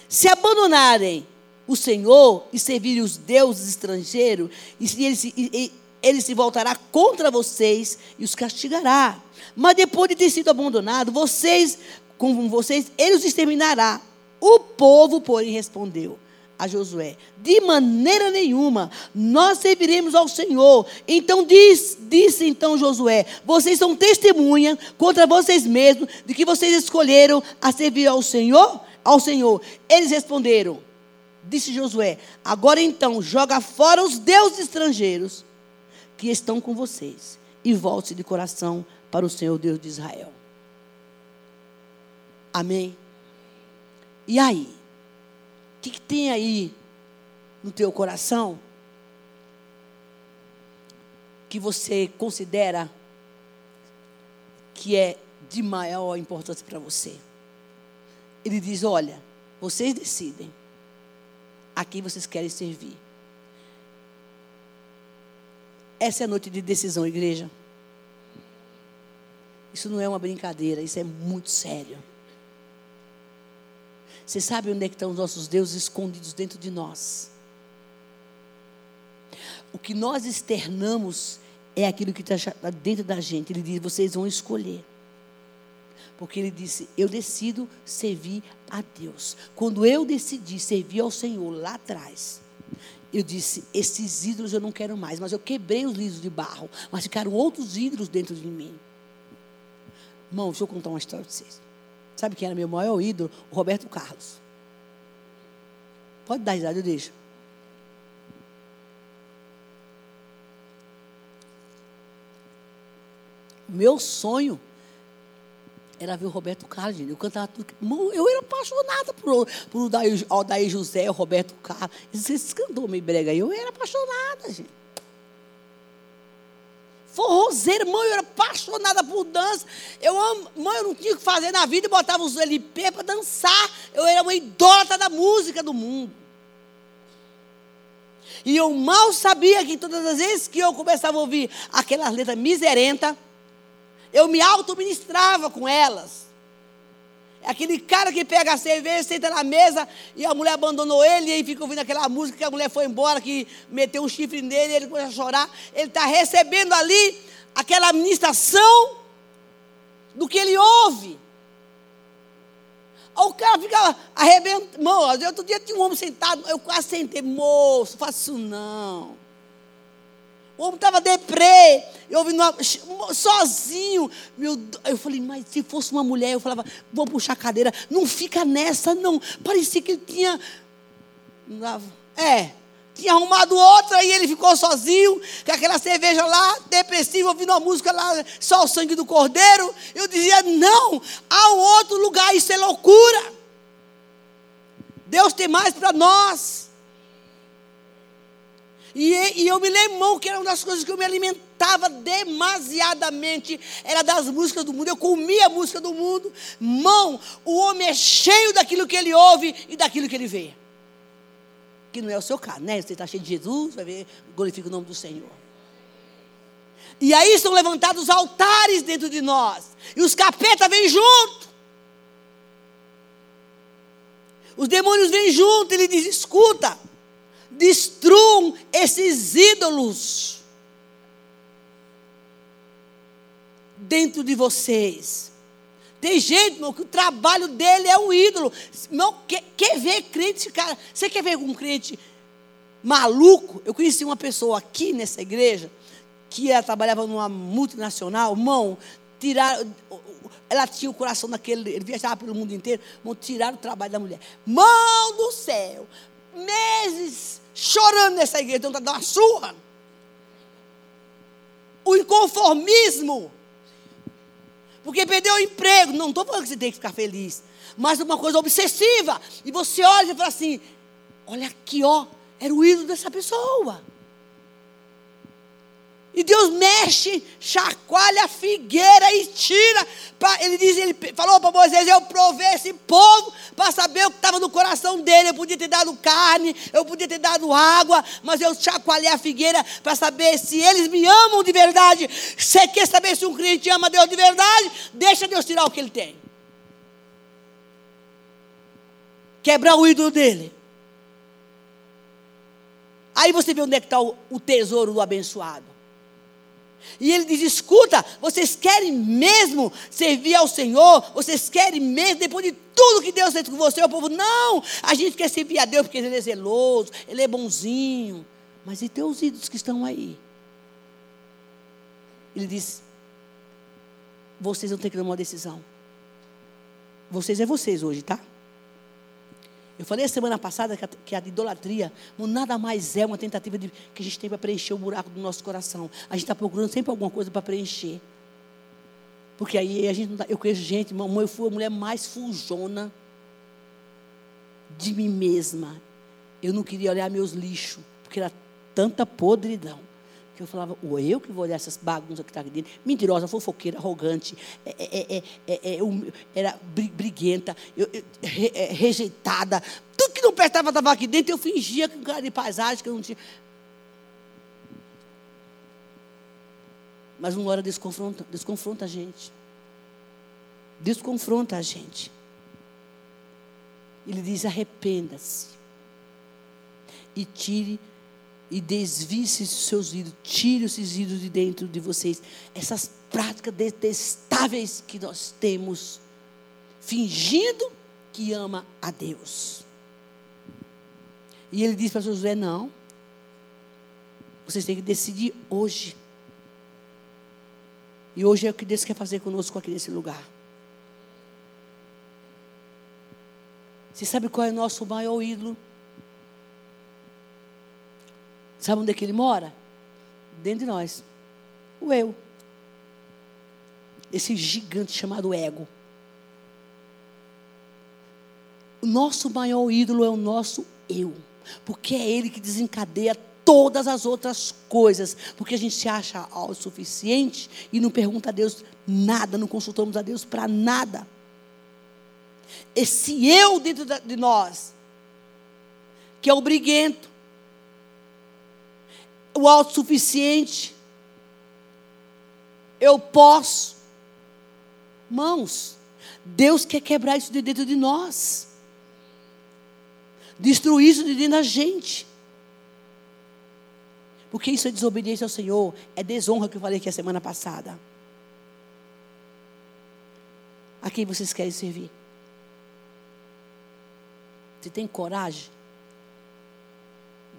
Se abandonarem o Senhor e servirem os deuses estrangeiros, e ele, se, e, ele se voltará contra vocês e os castigará. Mas depois de ter sido abandonado, vocês, como vocês, ele os exterminará. O povo, porém, respondeu: a Josué: De maneira nenhuma, nós serviremos ao Senhor. Então diz, disse então Josué: Vocês são testemunha contra vocês mesmos de que vocês escolheram a servir ao Senhor, ao Senhor. Eles responderam: Disse Josué: Agora então, joga fora os deuses estrangeiros que estão com vocês e volte de coração para o Senhor Deus de Israel. Amém. E aí? Que, que tem aí no teu coração que você considera que é de maior importância para você? Ele diz: Olha, vocês decidem a quem vocês querem servir. Essa é a noite de decisão, igreja. Isso não é uma brincadeira, isso é muito sério. Você sabe onde é que estão os nossos deuses escondidos dentro de nós? O que nós externamos é aquilo que está dentro da gente. Ele diz: vocês vão escolher. Porque ele disse: Eu decido servir a Deus. Quando eu decidi servir ao Senhor lá atrás, eu disse: Esses ídolos eu não quero mais. Mas eu quebrei os lisos de barro. Mas ficaram outros ídolos dentro de mim. Irmão, deixa eu contar uma história para vocês. Sabe quem era meu maior ídolo? O Roberto Carlos. Pode dar risada, eu deixo. Meu sonho era ver o Roberto Carlos, gente. Eu cantava tudo. Eu era apaixonada por, por o Aldair José, o Roberto Carlos. Esses cantou meio brega. Eu era apaixonada, gente forrozeira, mãe, eu era apaixonada por dança. Eu amo, mãe, eu não tinha o que fazer na vida, eu botava os LP para dançar. Eu era uma idólatra da música do mundo. E eu mal sabia que todas as vezes que eu começava a ouvir aquelas letras miserentas, eu me auto-ministrava com elas. Aquele cara que pega a cerveja, senta na mesa e a mulher abandonou ele e aí fica ouvindo aquela música que a mulher foi embora, que meteu um chifre nele, ele começa a chorar. Ele está recebendo ali aquela administração do que ele ouve. O cara fica arrebentando. Outro dia tinha um homem sentado, eu quase sentei, moço, faço isso não. O homem estava deprê, eu uma, sozinho. Meu, eu falei, mas se fosse uma mulher, eu falava, vou puxar a cadeira. Não fica nessa, não. Parecia que ele tinha. É, tinha arrumado outra e ele ficou sozinho, com aquela cerveja lá, depressivo, ouvindo uma música lá, só o sangue do cordeiro. Eu dizia, não, há um outro lugar, isso é loucura. Deus tem mais para nós. E, e eu me lembro, que era uma das coisas que eu me alimentava demasiadamente. Era das músicas do mundo. Eu comia a música do mundo. Mão, o homem é cheio daquilo que ele ouve e daquilo que ele vê. Que não é o seu caso, né? Você está cheio de Jesus, vai ver, glorifica o nome do Senhor. E aí são levantados altares dentro de nós. E os capetas vêm junto. Os demônios vêm junto. Ele diz: escuta. Destruam esses ídolos dentro de vocês. Tem gente, irmão, que o trabalho dele é um ídolo. Não, quer, quer ver crente, cara? Você quer ver um crente maluco? Eu conheci uma pessoa aqui nessa igreja que ela trabalhava numa multinacional, irmão, tiraram, ela tinha o coração daquele, ele viajava pelo mundo inteiro, irmão, tiraram o trabalho da mulher. Mão do céu, meses chorando nessa igreja, tá dando uma surra. O inconformismo. Porque perdeu o emprego. Não estou falando que você tem que ficar feliz. Mas uma coisa obsessiva. E você olha e fala assim: olha aqui, ó, era o ídolo dessa pessoa. E Deus mexe, chacoalha a figueira e tira. Ele diz, ele falou para Moisés: Eu provei esse povo para saber o que estava no coração dele. Eu podia ter dado carne, eu podia ter dado água, mas eu chacoalhei a figueira para saber se eles me amam de verdade. Você quer saber se um crente ama Deus de verdade? Deixa Deus tirar o que ele tem. Quebrar o ídolo dele. Aí você vê onde é que está o, o tesouro do abençoado. E ele diz: escuta, vocês querem mesmo servir ao Senhor? Vocês querem mesmo, depois de tudo que Deus fez com você, o povo, não, a gente quer servir a Deus porque Ele é zeloso, Ele é bonzinho. Mas e teus ídolos que estão aí? Ele diz: vocês vão ter que tomar uma decisão. Vocês é vocês hoje, tá? Eu falei a semana passada que a, que a idolatria nada mais é uma tentativa de, que a gente tem para preencher o buraco do nosso coração. A gente está procurando sempre alguma coisa para preencher. Porque aí a gente tá, eu conheço gente, mamãe, eu fui a mulher mais fujona de mim mesma. Eu não queria olhar meus lixos, porque era tanta podridão que eu falava, ou eu que vou olhar essas bagunças que está aqui dentro. Mentirosa, fofoqueira, arrogante, é, é, é, era briguenta, eu, eu, re, rejeitada. Tudo que não prestava estava aqui dentro, eu fingia com cara de paisagem que eu não tinha. Mas uma hora Deus confronta, Deus confronta a gente. Deus confronta a gente. Ele diz: arrependa-se e tire e desvie-se seus ídolos, tire esses ídolos de dentro de vocês. Essas práticas detestáveis que nós temos, fingindo que ama a Deus. E ele diz para Josué: não, vocês têm que decidir hoje. E hoje é o que Deus quer fazer conosco aqui nesse lugar. Você sabe qual é o nosso maior ídolo? Sabe onde é que ele mora? Dentro de nós. O eu. Esse gigante chamado ego. O nosso maior ídolo é o nosso eu. Porque é ele que desencadeia todas as outras coisas. Porque a gente se acha autossuficiente e não pergunta a Deus nada, não consultamos a Deus para nada. Esse eu dentro de nós, que é o briguento, o autossuficiente. Eu posso. Mãos, Deus quer quebrar isso de dentro de nós. Destruir isso de dentro da gente. Porque isso é desobediência ao Senhor, é desonra que eu falei aqui a semana passada. A quem vocês querem servir? Você tem coragem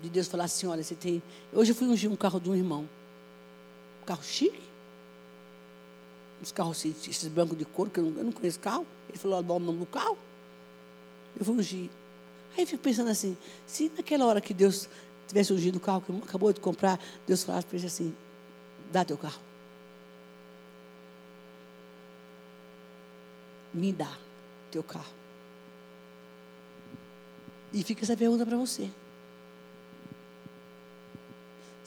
de Deus falar assim: olha, você tem. Hoje eu fui ungir um carro de um irmão. Um carro chique. Uns carros esses brancos de couro, que eu não, eu não conheço carro. Ele falou: olha o nome do carro. Eu fui ungir. Aí eu fico pensando assim: se naquela hora que Deus tivesse ungido o carro que acabou de comprar, Deus falasse para ele assim: dá teu carro. Me dá teu carro. E fica essa pergunta para você.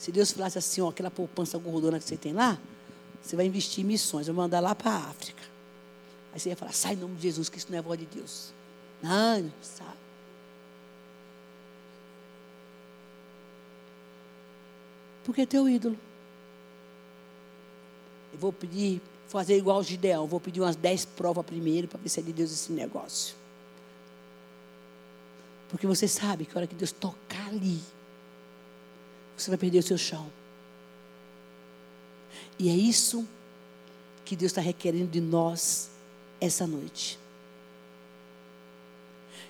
Se Deus falasse assim, ó, aquela poupança gordona que você tem lá, você vai investir em missões, vai mandar lá para a África. Aí você ia falar, sai em nome de Jesus, que isso não é voz de Deus. Não, não sabe. Porque é teu ídolo. Eu vou pedir, fazer igual o Gideão, vou pedir umas dez provas primeiro para ver se é de Deus esse negócio. Porque você sabe que a hora que Deus tocar ali, você vai perder o seu chão. E é isso que Deus está requerendo de nós essa noite.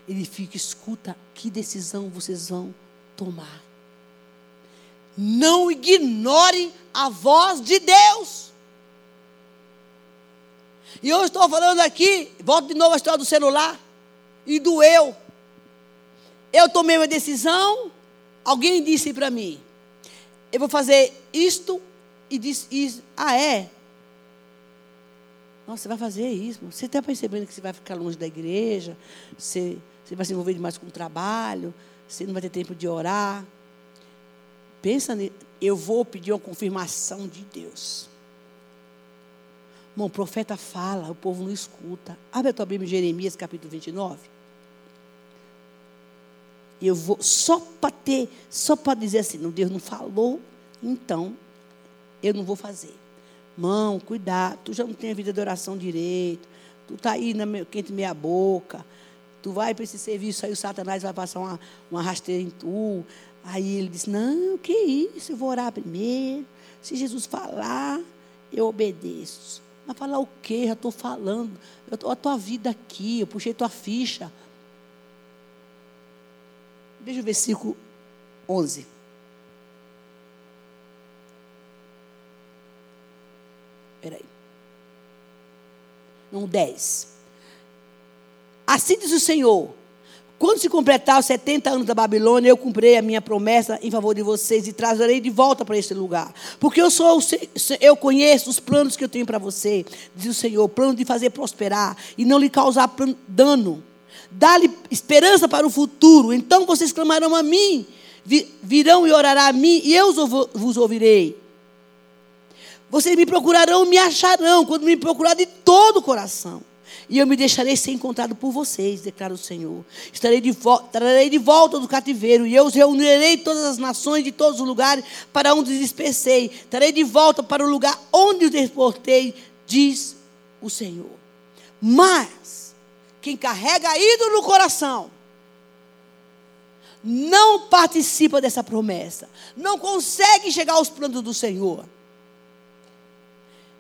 Ele fica, escuta, que decisão vocês vão tomar. Não ignore a voz de Deus. E eu estou falando aqui, volto de novo à história do celular e do eu. eu tomei uma decisão, alguém disse para mim, eu vou fazer isto e disse isso. Ah, é? Nossa, você vai fazer isso. Você está percebendo que você vai ficar longe da igreja, você, você vai se envolver demais com o trabalho, você não vai ter tempo de orar. Pensa, eu vou pedir uma confirmação de Deus. Irmão, o profeta fala, o povo não escuta. Abre a tua Bíblia em Jeremias, capítulo 29. Eu vou, só para ter, só para dizer assim, não, Deus não falou, então eu não vou fazer. Irmão, cuidado, tu já não tem a vida de oração direito, tu está aí na quente meia boca, tu vai para esse serviço aí, o Satanás vai passar uma, uma rasteira em tu. Aí ele disse, não, que isso, eu vou orar primeiro. Se Jesus falar, eu obedeço. Mas falar o quê? Já estou falando. Eu tô, a tua vida aqui, eu puxei tua ficha. Veja o versículo 11. Espera aí. Não, 10. Assim diz o Senhor: quando se completar os 70 anos da Babilônia, eu cumprirei a minha promessa em favor de vocês e trazerei de volta para este lugar. Porque eu sou eu conheço os planos que eu tenho para você, diz o Senhor, plano de fazer prosperar e não lhe causar dano. Dá-lhe esperança para o futuro. Então vocês clamarão a mim, virão e orarão a mim, e eu vos ouvirei. Vocês me procurarão, me acharão, quando me procurar de todo o coração. E eu me deixarei ser encontrado por vocês, declara o Senhor. Estarei de trarei de volta do cativeiro, e eu os reunirei todas as nações de todos os lugares para onde os dispersei. Trarei de volta para o lugar onde os deportei, diz o Senhor. Mas, quem carrega ídolo no coração, não participa dessa promessa, não consegue chegar aos planos do Senhor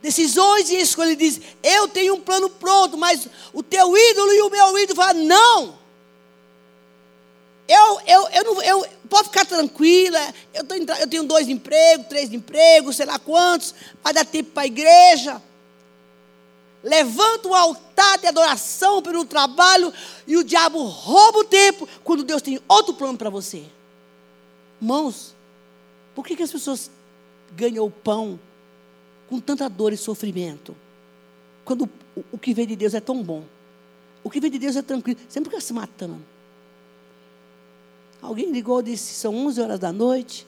decisões e escolhas. Diz: Eu tenho um plano pronto, mas o teu ídolo e o meu ídolo falam: Não. Eu, eu, eu, não, eu pode ficar tranquila. Eu, tô, eu tenho dois empregos, três empregos, sei lá quantos. Vai dar tempo para a igreja. Levanta um altar de adoração pelo trabalho e o diabo rouba o tempo quando Deus tem outro plano para você. Irmãos, por que, que as pessoas ganham o pão com tanta dor e sofrimento. Quando o, o que vem de Deus é tão bom. O que vem de Deus é tranquilo. Sempre fica se matando. Alguém ligou e disse: são 11 horas da noite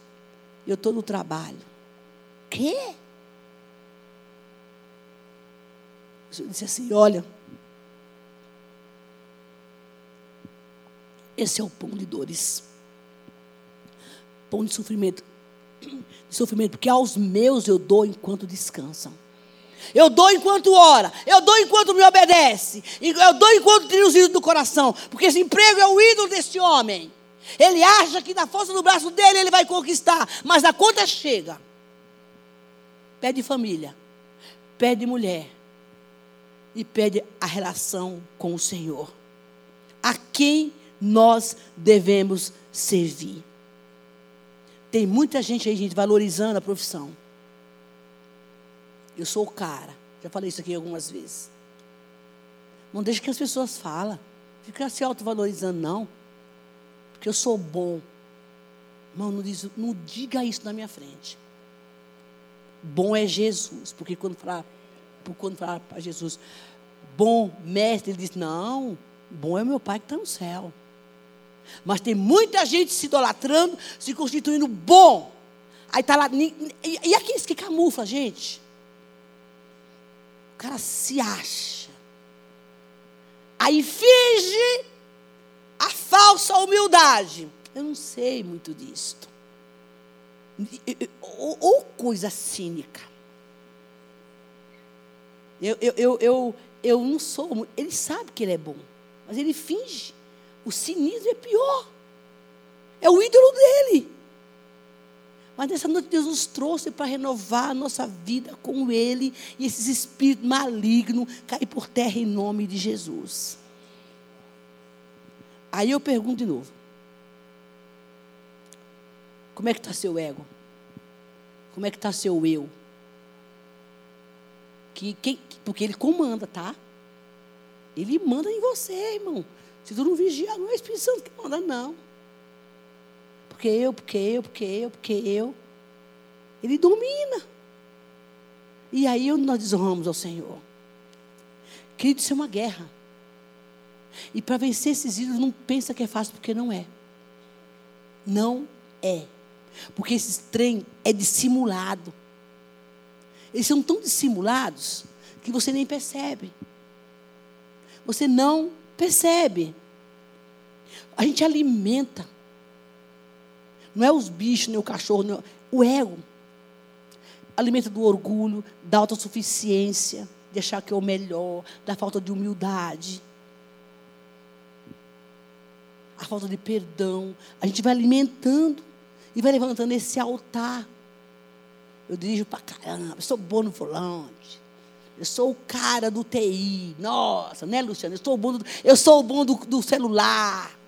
e eu estou no trabalho. Quê? Eu disse assim: olha. Esse é o pão de dores. Pão de sofrimento de sofrimento, porque aos meus eu dou enquanto descansam. Eu dou enquanto ora, eu dou enquanto me obedece, eu dou enquanto tira os ídolos do coração, porque esse emprego é o ídolo desse homem. Ele acha que na força do braço dele ele vai conquistar, mas a conta chega. Pede família, pede mulher e pede a relação com o Senhor. A quem nós devemos servir. Tem muita gente aí, gente, valorizando a profissão. Eu sou o cara. Já falei isso aqui algumas vezes. Não deixe que as pessoas falem. Fica se autovalorizando, não. Porque eu sou bom. Irmão, não, diz, não diga isso na minha frente. Bom é Jesus. Porque quando falar, quando falar para Jesus, bom mestre, ele diz, não, bom é meu pai que está no céu. Mas tem muita gente se idolatrando, se constituindo bom. Aí está lá. E, e aqueles que camuflam, gente? O cara se acha. Aí finge a falsa humildade. Eu não sei muito disto. Ou coisa cínica. Eu, eu, eu, eu, eu não sou. Ele sabe que ele é bom, mas ele finge. O cinismo é pior. É o ídolo dele. Mas nessa noite Deus nos trouxe para renovar a nossa vida com Ele e esses espíritos malignos cair por terra em nome de Jesus. Aí eu pergunto de novo: como é que está seu ego? Como é que está seu eu? Que, porque ele comanda, tá? Ele manda em você, irmão. Se tu não vigiar, não é o Espírito Santo que manda, não. porque eu, porque eu, porque eu, porque eu. Ele domina. E aí nós desonramos ao Senhor. Querido, isso é uma guerra. E para vencer esses ídolos, não pensa que é fácil, porque não é. Não é. Porque esse trem é dissimulado. Eles são tão dissimulados que você nem percebe. Você não percebe. A gente alimenta. Não é os bichos, nem o cachorro, nem o ego. Alimenta do orgulho, da autossuficiência, de achar que é o melhor, da falta de humildade a falta de perdão. A gente vai alimentando e vai levantando esse altar. Eu dirijo para caramba, eu sou bom no volante. Eu sou o cara do TI. Nossa, né, Luciano? Eu sou o bom do, eu sou o bom do, do celular.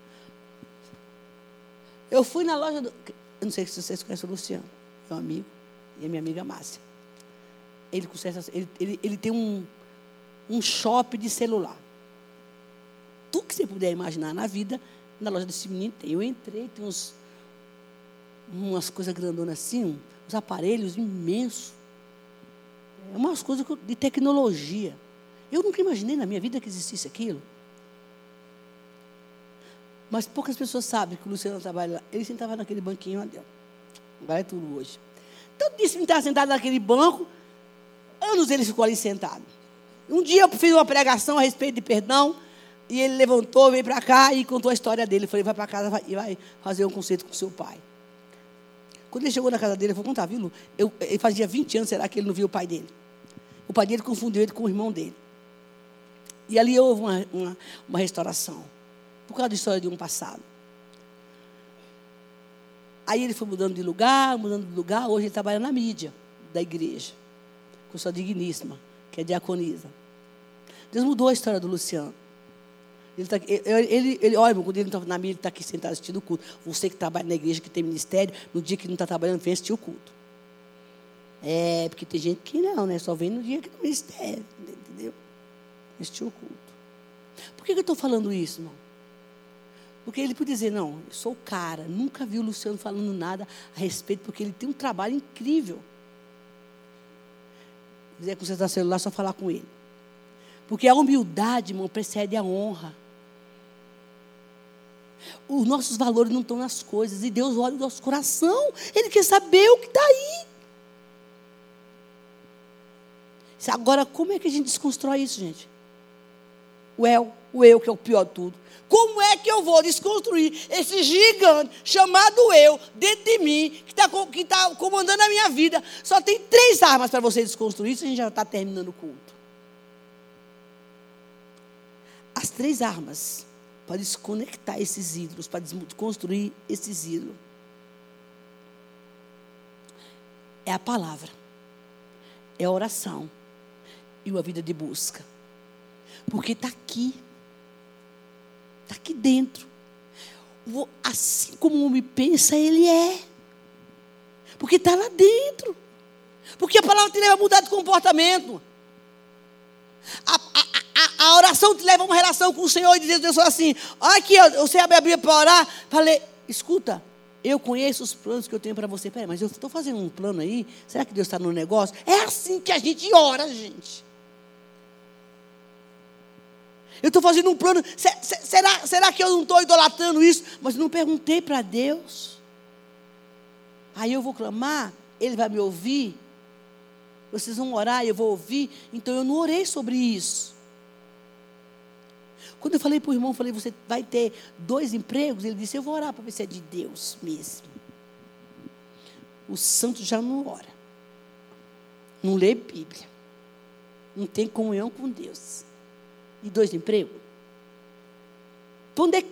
Eu fui na loja do. Eu não sei se vocês conhecem o Luciano, meu amigo, e a minha amiga Márcia. Ele, ele, ele, ele tem um, um shopping de celular. Tudo que você puder imaginar na vida, na loja desse menino tem. Eu entrei, tem uns, umas coisas grandonas assim, uns aparelhos imensos. É umas coisas de tecnologia. Eu nunca imaginei na minha vida que existisse aquilo. Mas poucas pessoas sabem que o Luciano trabalha lá. Ele sentava naquele banquinho ali. Agora é tudo hoje. Então, disse me estava sentado naquele banco. Anos ele ficou ali sentado. Um dia eu fiz uma pregação a respeito de perdão. E ele levantou, veio para cá e contou a história dele. Eu falei, vai para casa e vai fazer um conceito com seu pai. Quando ele chegou na casa dele, eu vou contar, viu, Lu? Eu, ele fazia 20 anos, será que ele não viu o pai dele? O pai dele confundiu ele com o irmão dele. E ali houve uma, uma, uma restauração. Por causa da história de um passado. Aí ele foi mudando de lugar, mudando de lugar. Hoje ele trabalha na mídia da igreja. Com sua digníssima, que é diaconisa. Deus mudou a história do Luciano. Ele, tá, ele, ele, ele, olha, quando ele está na minha, ele está aqui sentado assistindo o culto. Você que trabalha na igreja, que tem ministério, no dia que não está trabalhando, vem assistir o culto. É, porque tem gente que não, né? Só vem no dia que tem ministério, entendeu? Assistir o culto. Por que, que eu estou falando isso, irmão? Porque ele pode dizer, não, eu sou o cara, nunca vi o Luciano falando nada a respeito, porque ele tem um trabalho incrível. Se quiser consertar celular, é só falar com ele. Porque a humildade, irmão, precede a honra. Os nossos valores não estão nas coisas. E Deus olha o nosso coração. Ele quer saber o que está aí. Agora, como é que a gente desconstrói isso, gente? O eu, o eu que é o pior de tudo. Como é que eu vou desconstruir esse gigante chamado eu dentro de mim, que está que tá comandando a minha vida? Só tem três armas para você desconstruir isso, a gente já está terminando o culto. As três armas para desconectar esses ídolos, para desconstruir esses ídolos. É a palavra, é a oração e uma vida de busca. Porque está aqui, está aqui dentro. Assim como o homem pensa, ele é. Porque está lá dentro. Porque a palavra te leva a mudar de comportamento. A, a, a, oração te leva a uma relação com o Senhor e dizer Deus assim: olha aqui, você abre a Bíblia para orar. Falei, escuta, eu conheço os planos que eu tenho para você. Peraí, mas eu estou fazendo um plano aí. Será que Deus está no negócio? É assim que a gente ora, gente. Eu estou fazendo um plano. Será, será que eu não estou idolatrando isso? Mas não perguntei para Deus. Aí eu vou clamar, Ele vai me ouvir. Vocês vão orar, eu vou ouvir. Então eu não orei sobre isso. Quando eu falei para o irmão, falei, você vai ter dois empregos? Ele disse, eu vou orar para ver se é de Deus mesmo. O santo já não ora. Não lê Bíblia. Não tem comunhão com Deus. E dois empregos? Para onde,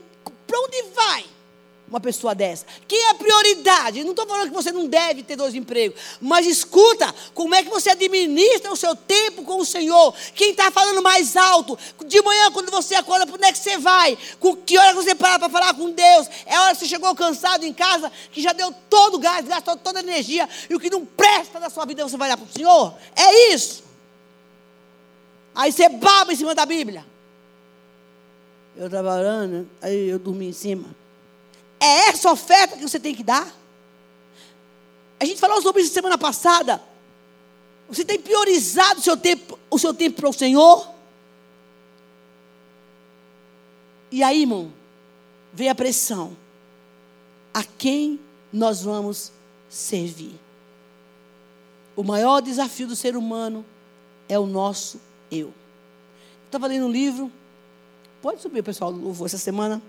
para onde vai? Uma pessoa dessa? Quem é prioridade? Não estou falando que você não deve ter dois empregos, mas escuta, como é que você administra o seu tempo com o Senhor? Quem está falando mais alto? De manhã, quando você acorda, para onde é que você vai? Com que hora você para para falar com Deus? É hora que você chegou cansado em casa, que já deu todo o gás, gastou toda a energia, e o que não presta da sua vida você vai dar para o Senhor? É isso. Aí você baba em cima da Bíblia. Eu estava orando, aí eu dormi em cima. É essa oferta que você tem que dar? A gente falou sobre isso semana passada. Você tem priorizado o seu tempo, o seu tempo para o Senhor? E aí, irmão, vem a pressão. A quem nós vamos servir? O maior desafio do ser humano é o nosso eu. Estava lendo um livro. Pode subir, pessoal, louvor essa semana.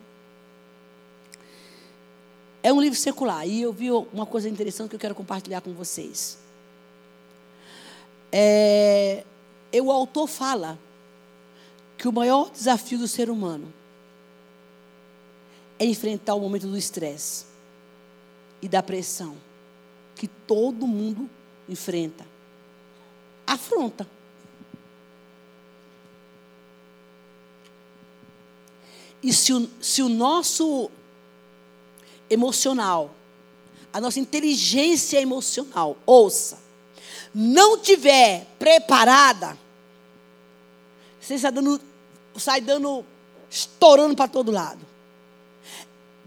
É um livro secular. E eu vi uma coisa interessante que eu quero compartilhar com vocês. É, o autor fala que o maior desafio do ser humano é enfrentar o momento do estresse e da pressão que todo mundo enfrenta. Afronta. E se o, se o nosso emocional, a nossa inteligência emocional, ouça, não tiver preparada, você sai dando, sai dando estourando para todo lado.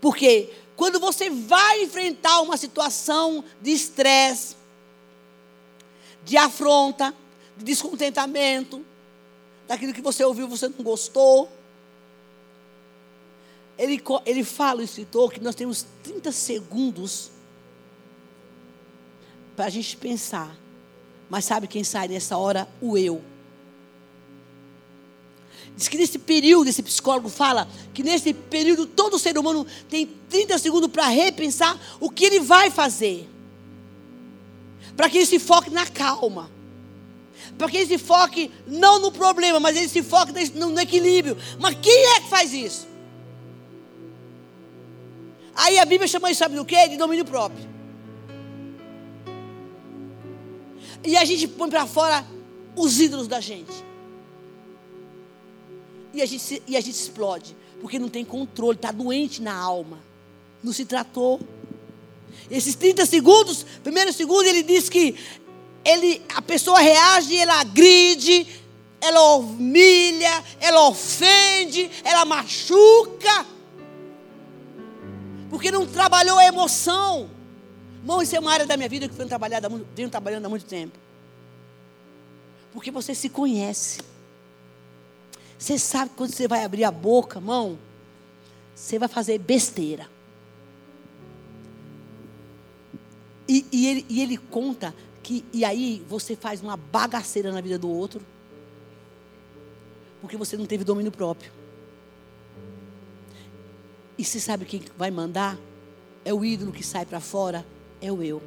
Porque quando você vai enfrentar uma situação de estresse, de afronta, de descontentamento, daquilo que você ouviu você não gostou, ele, ele fala, o escritor, que nós temos 30 segundos para a gente pensar. Mas sabe quem sai nessa hora? O eu. Diz que nesse período, esse psicólogo fala que nesse período todo ser humano tem 30 segundos para repensar o que ele vai fazer. Para que ele se foque na calma. Para que ele se foque não no problema, mas ele se foque no, equilíbrio. Mas quem é que faz isso? Aí a Bíblia chama isso, sabe do quê? De domínio próprio. E a gente põe para fora os ídolos da gente. E a gente, e a gente explode. Porque não tem controle, está doente na alma. Não se tratou. Esses 30 segundos, primeiro segundo, ele diz que ele, a pessoa reage, ela agride, ela humilha, ela ofende, ela machuca porque não trabalhou a emoção. Irmão, isso é uma área da minha vida que venho trabalhando, venho trabalhando há muito tempo. Porque você se conhece. Você sabe quando você vai abrir a boca, irmão, você vai fazer besteira. E, e, ele, e ele conta que, e aí você faz uma bagaceira na vida do outro, porque você não teve domínio próprio. E se sabe quem vai mandar? É o ídolo que sai para fora, é o eu.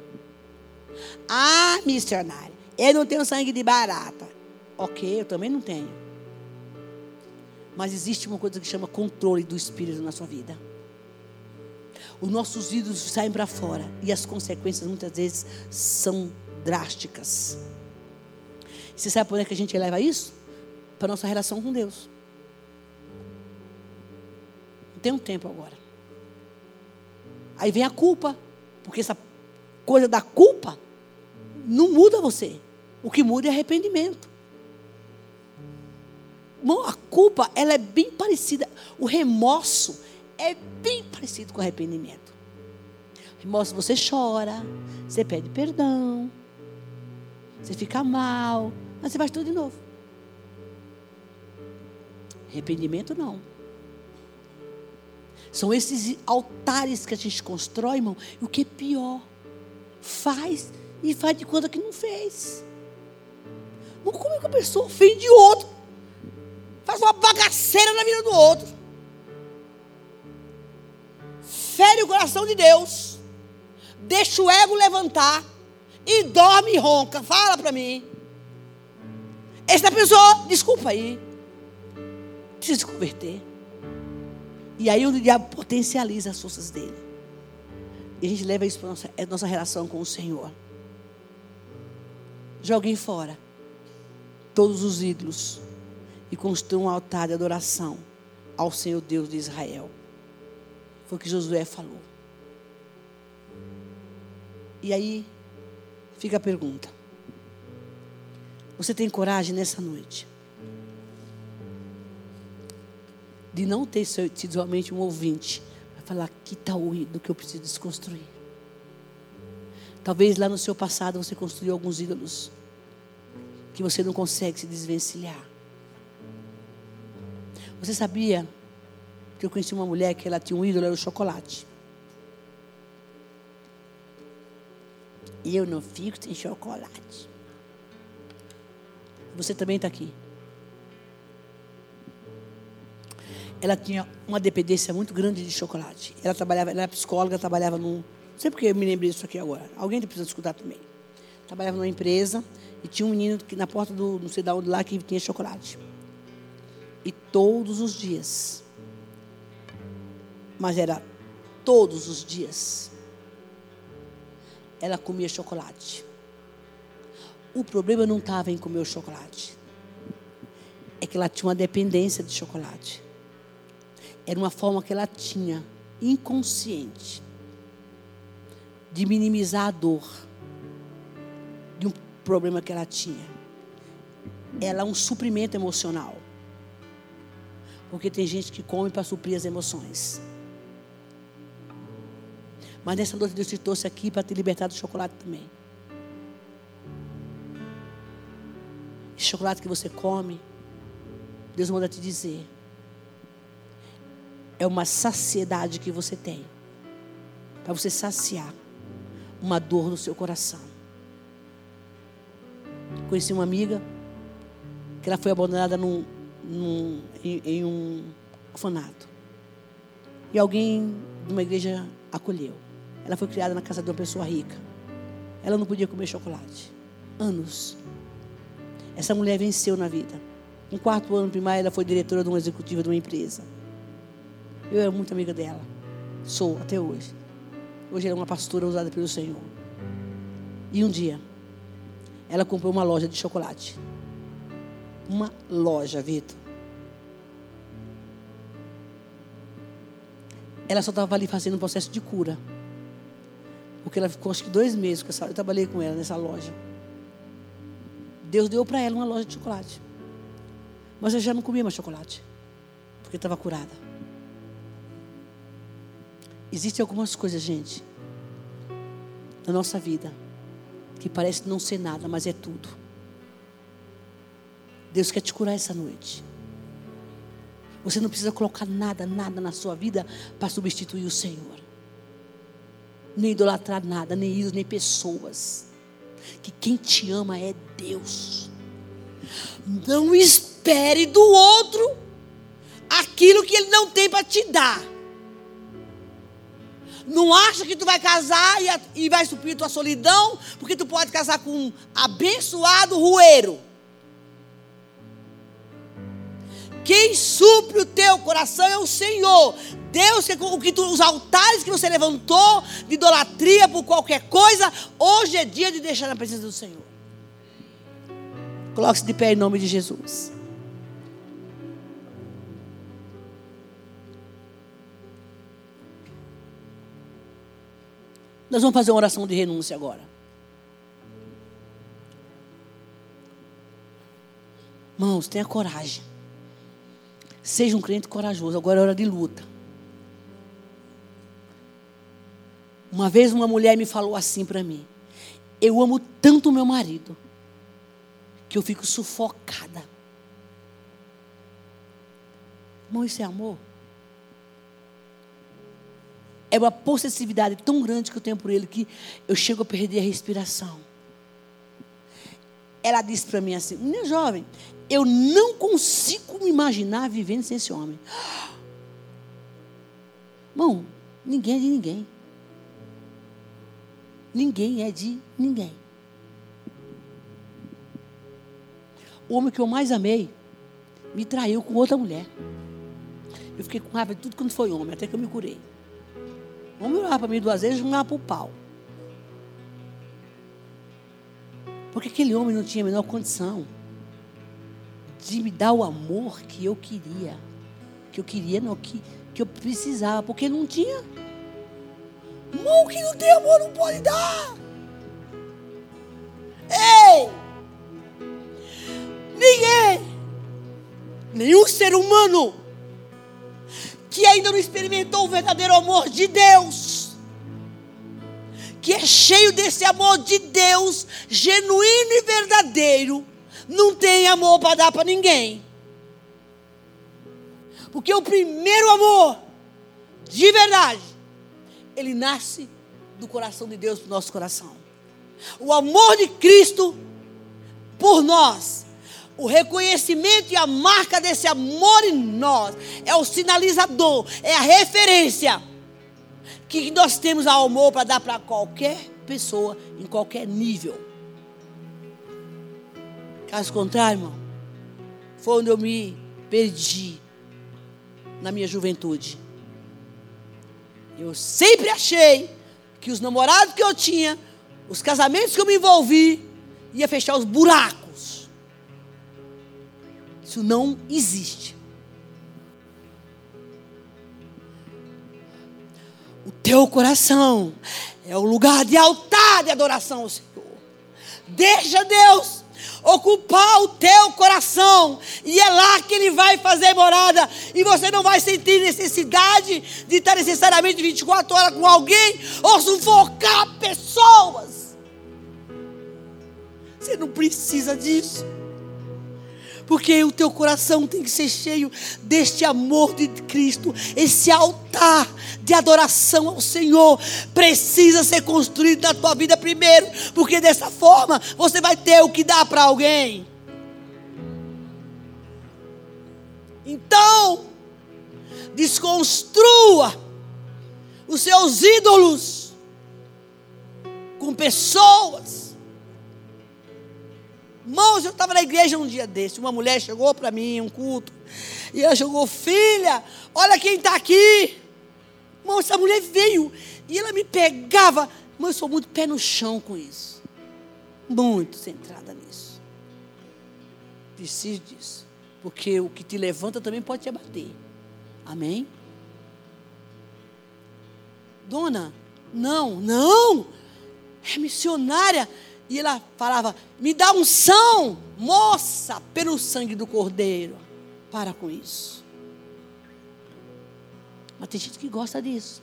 Ah, missionário, eu não tenho sangue de barata. Ok, eu também não tenho. Mas existe uma coisa que chama controle do espírito na sua vida. Os nossos ídolos saem para fora e as consequências muitas vezes são drásticas. Você sabe por que a gente leva isso? Para a nossa relação com Deus. Tem um tempo agora. Aí vem a culpa, porque essa coisa da culpa não muda você. O que muda é arrependimento. Bom, a culpa, ela é bem parecida. O remorso é bem parecido com o arrependimento. Remorso você chora, você pede perdão, você fica mal, mas você faz tudo de novo. Arrependimento não. São esses altares que a gente constrói, irmão. E o que é pior, faz e faz de conta que não fez. Mas como é que a pessoa ofende outro? Faz uma bagaceira na vida do outro. Fere o coração de Deus. Deixa o ego levantar. E dorme e ronca. Fala para mim. Essa pessoa, desculpa aí. Precisa se converter. E aí o diabo potencializa as forças dele. E a gente leva isso para a nossa, é nossa relação com o Senhor. Joguem fora todos os ídolos e construam um altar de adoração ao Senhor Deus de Israel. Foi o que Josué falou. E aí fica a pergunta: Você tem coragem nessa noite de não ter sido somente um ouvinte, Falar, que tal o ídolo que eu preciso desconstruir? Talvez lá no seu passado você construiu alguns ídolos que você não consegue se desvencilhar. Você sabia que eu conheci uma mulher que ela tinha um ídolo, era o chocolate. E eu não fico sem chocolate. Você também está aqui. Ela tinha uma dependência muito grande de chocolate. Ela trabalhava, ela era psicóloga, trabalhava num. Não sei porque eu me lembrei disso aqui agora. Alguém precisa escutar também. Trabalhava numa empresa e tinha um menino que na porta do não sei de onde lá que tinha chocolate. E todos os dias. Mas era todos os dias. Ela comia chocolate. O problema não estava em comer o chocolate. É que ela tinha uma dependência de chocolate. Era uma forma que ela tinha, inconsciente, de minimizar a dor de um problema que ela tinha. Ela é um suprimento emocional. Porque tem gente que come para suprir as emoções. Mas nessa noite Deus te trouxe aqui para te libertar do chocolate também. Esse chocolate que você come, Deus manda te dizer. É uma saciedade que você tem. Para você saciar uma dor no seu coração. Conheci uma amiga que ela foi abandonada num, num, em, em um orfanato. E alguém de uma igreja acolheu. Ela foi criada na casa de uma pessoa rica. Ela não podia comer chocolate. Anos. Essa mulher venceu na vida. Um quarto ano primário, ela foi diretora de uma executiva de uma empresa. Eu era muito amiga dela. Sou até hoje. Hoje ela é uma pastora usada pelo Senhor. E um dia, ela comprou uma loja de chocolate. Uma loja, Vitor. Ela só estava ali fazendo um processo de cura. Porque ela ficou acho que dois meses com essa. Eu trabalhei com ela nessa loja. Deus deu para ela uma loja de chocolate. Mas eu já não comia mais chocolate. Porque estava curada. Existem algumas coisas, gente, na nossa vida, que parece não ser nada, mas é tudo. Deus quer te curar essa noite. Você não precisa colocar nada, nada na sua vida para substituir o Senhor. Nem idolatrar nada, nem ídolos, nem pessoas. Que quem te ama é Deus. Não espere do outro aquilo que ele não tem para te dar. Não acha que tu vai casar e, vai suprir tua solidão, porque tu pode casar com um abençoado rueiro. Quem supre o teu coração é o Senhor. Deus, o que tu, os altares que você levantou de idolatria por qualquer coisa, hoje é dia de deixar na presença do Senhor. Coloque-se de pé em nome de Jesus. Nós vamos fazer uma oração de renúncia agora. Irmãos, tenha coragem. Seja um crente corajoso. Agora é hora de luta. Uma vez uma mulher me falou assim para mim: Eu amo tanto meu marido que eu fico sufocada. Irmão, isso é amor? É uma possessividade tão grande que eu tenho por ele que eu chego a perder a respiração. Ela disse para mim assim: Minha jovem, eu não consigo me imaginar vivendo sem esse homem. Bom, ninguém é de ninguém. Ninguém é de ninguém. O homem que eu mais amei me traiu com outra mulher. Eu fiquei com raiva de tudo quando foi homem, até que eu me curei. O homem olhava para mim duas vezes e olhava para o pau. Porque aquele homem não tinha a menor condição de me dar o amor que eu queria. Que eu queria, não, que, que eu precisava. Porque não tinha. Irmão que não tem amor não pode dar. Ei! Ninguém, nenhum ser humano que ainda não experimentou o verdadeiro amor de Deus, que é cheio desse amor de Deus, genuíno e verdadeiro, não tem amor para dar para ninguém. Porque o primeiro amor, de verdade, ele nasce do coração de Deus para o nosso coração. O amor de Cristo por nós o reconhecimento e a marca desse amor em nós é o sinalizador, é a referência que nós temos ao amor para dar para qualquer pessoa, em qualquer nível. Caso contrário, irmão, foi onde eu me perdi na minha juventude. Eu sempre achei que os namorados que eu tinha, os casamentos que eu me envolvi, ia fechar os buracos isso não existe. O teu coração é o lugar de altar de adoração ao Senhor. Deixa Deus ocupar o teu coração e é lá que Ele vai fazer morada e você não vai sentir necessidade de estar necessariamente 24 horas com alguém ou sufocar pessoas. Você não precisa disso. Porque o teu coração tem que ser cheio deste amor de Cristo. Esse altar de adoração ao Senhor precisa ser construído na tua vida primeiro. Porque dessa forma você vai ter o que dar para alguém. Então, desconstrua os seus ídolos com pessoas Irmãos, eu estava na igreja um dia desse. Uma mulher chegou para mim, um culto. E ela chegou, filha, olha quem está aqui. Irmão, essa mulher veio. E ela me pegava. Irmão, eu sou muito pé no chão com isso. Muito centrada nisso. Preciso disso. Porque o que te levanta também pode te abater. Amém? Dona, não, não. É missionária. E ela falava: Me dá unção, moça, pelo sangue do cordeiro. Para com isso. Mas tem gente que gosta disso.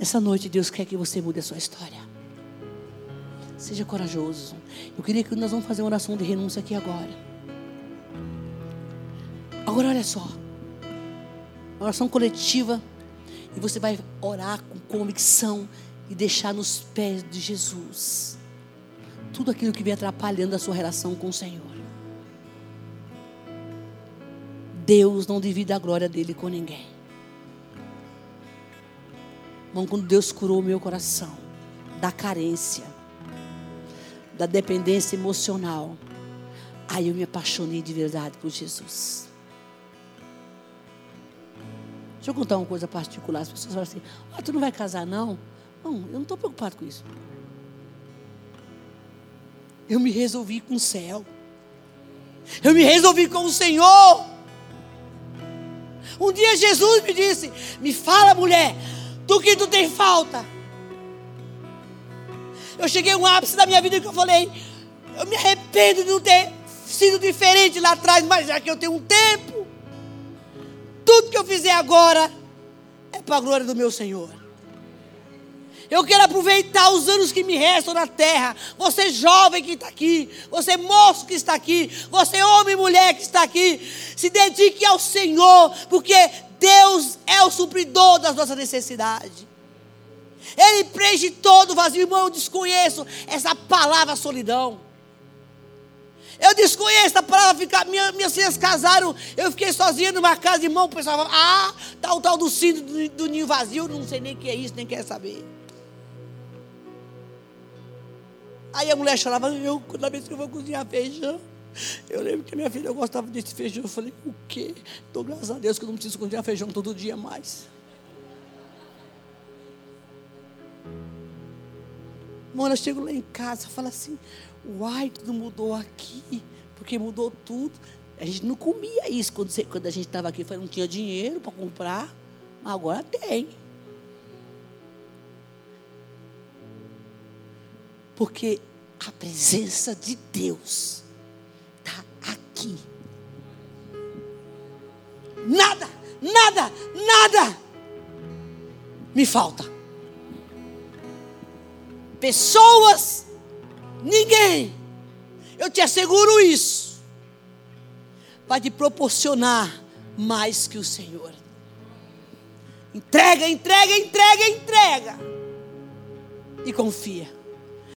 Essa noite Deus quer que você mude a sua história. Seja corajoso. Eu queria que nós vamos fazer uma oração de renúncia aqui agora. Agora olha só. Uma oração coletiva e você vai orar com convicção e deixar nos pés de Jesus tudo aquilo que vem atrapalhando a sua relação com o Senhor. Deus não divide a glória dele com ninguém. Irmão, quando Deus curou o meu coração da carência, da dependência emocional, aí eu me apaixonei de verdade por Jesus. Deixa eu contar uma coisa particular. As pessoas falam assim: ah, tu não vai casar, não? Não, eu não estou preocupado com isso. Eu me resolvi com o céu. Eu me resolvi com o Senhor. Um dia Jesus me disse: Me fala, mulher, do que tu tem falta. Eu cheguei a um ápice da minha vida que eu falei: Eu me arrependo de não ter sido diferente lá atrás, mas já que eu tenho um tempo, tudo que eu fizer agora é para a glória do meu Senhor. Eu quero aproveitar os anos que me restam na terra. Você jovem que está aqui, você moço que está aqui, você homem e mulher que está aqui, se dedique ao Senhor, porque Deus é o supridor das nossas necessidades. Ele preenche todo o vazio. Irmão, eu desconheço essa palavra solidão. Eu desconheço a palavra ficar. Minha, minhas filhas casaram, eu fiquei sozinha numa casa, irmão. O pessoal fala, ah, tá o tal do sino do, do ninho vazio, não sei nem o que é isso, nem quer saber. Aí a mulher chorava, eu, toda vez que eu vou cozinhar feijão, eu lembro que minha filha gostava desse feijão. Eu falei, o quê? Dou graças a Deus que eu não preciso cozinhar feijão todo dia mais. Mano, eu chego lá em casa falo assim, Uai, tudo mudou aqui, porque mudou tudo. A gente não comia isso quando, quando a gente estava aqui, não tinha dinheiro para comprar, mas agora tem. Porque a presença de Deus está aqui. Nada, nada, nada me falta. Pessoas ninguém, eu te asseguro isso, vai te proporcionar mais que o Senhor. Entrega, entrega, entrega, entrega. E confia.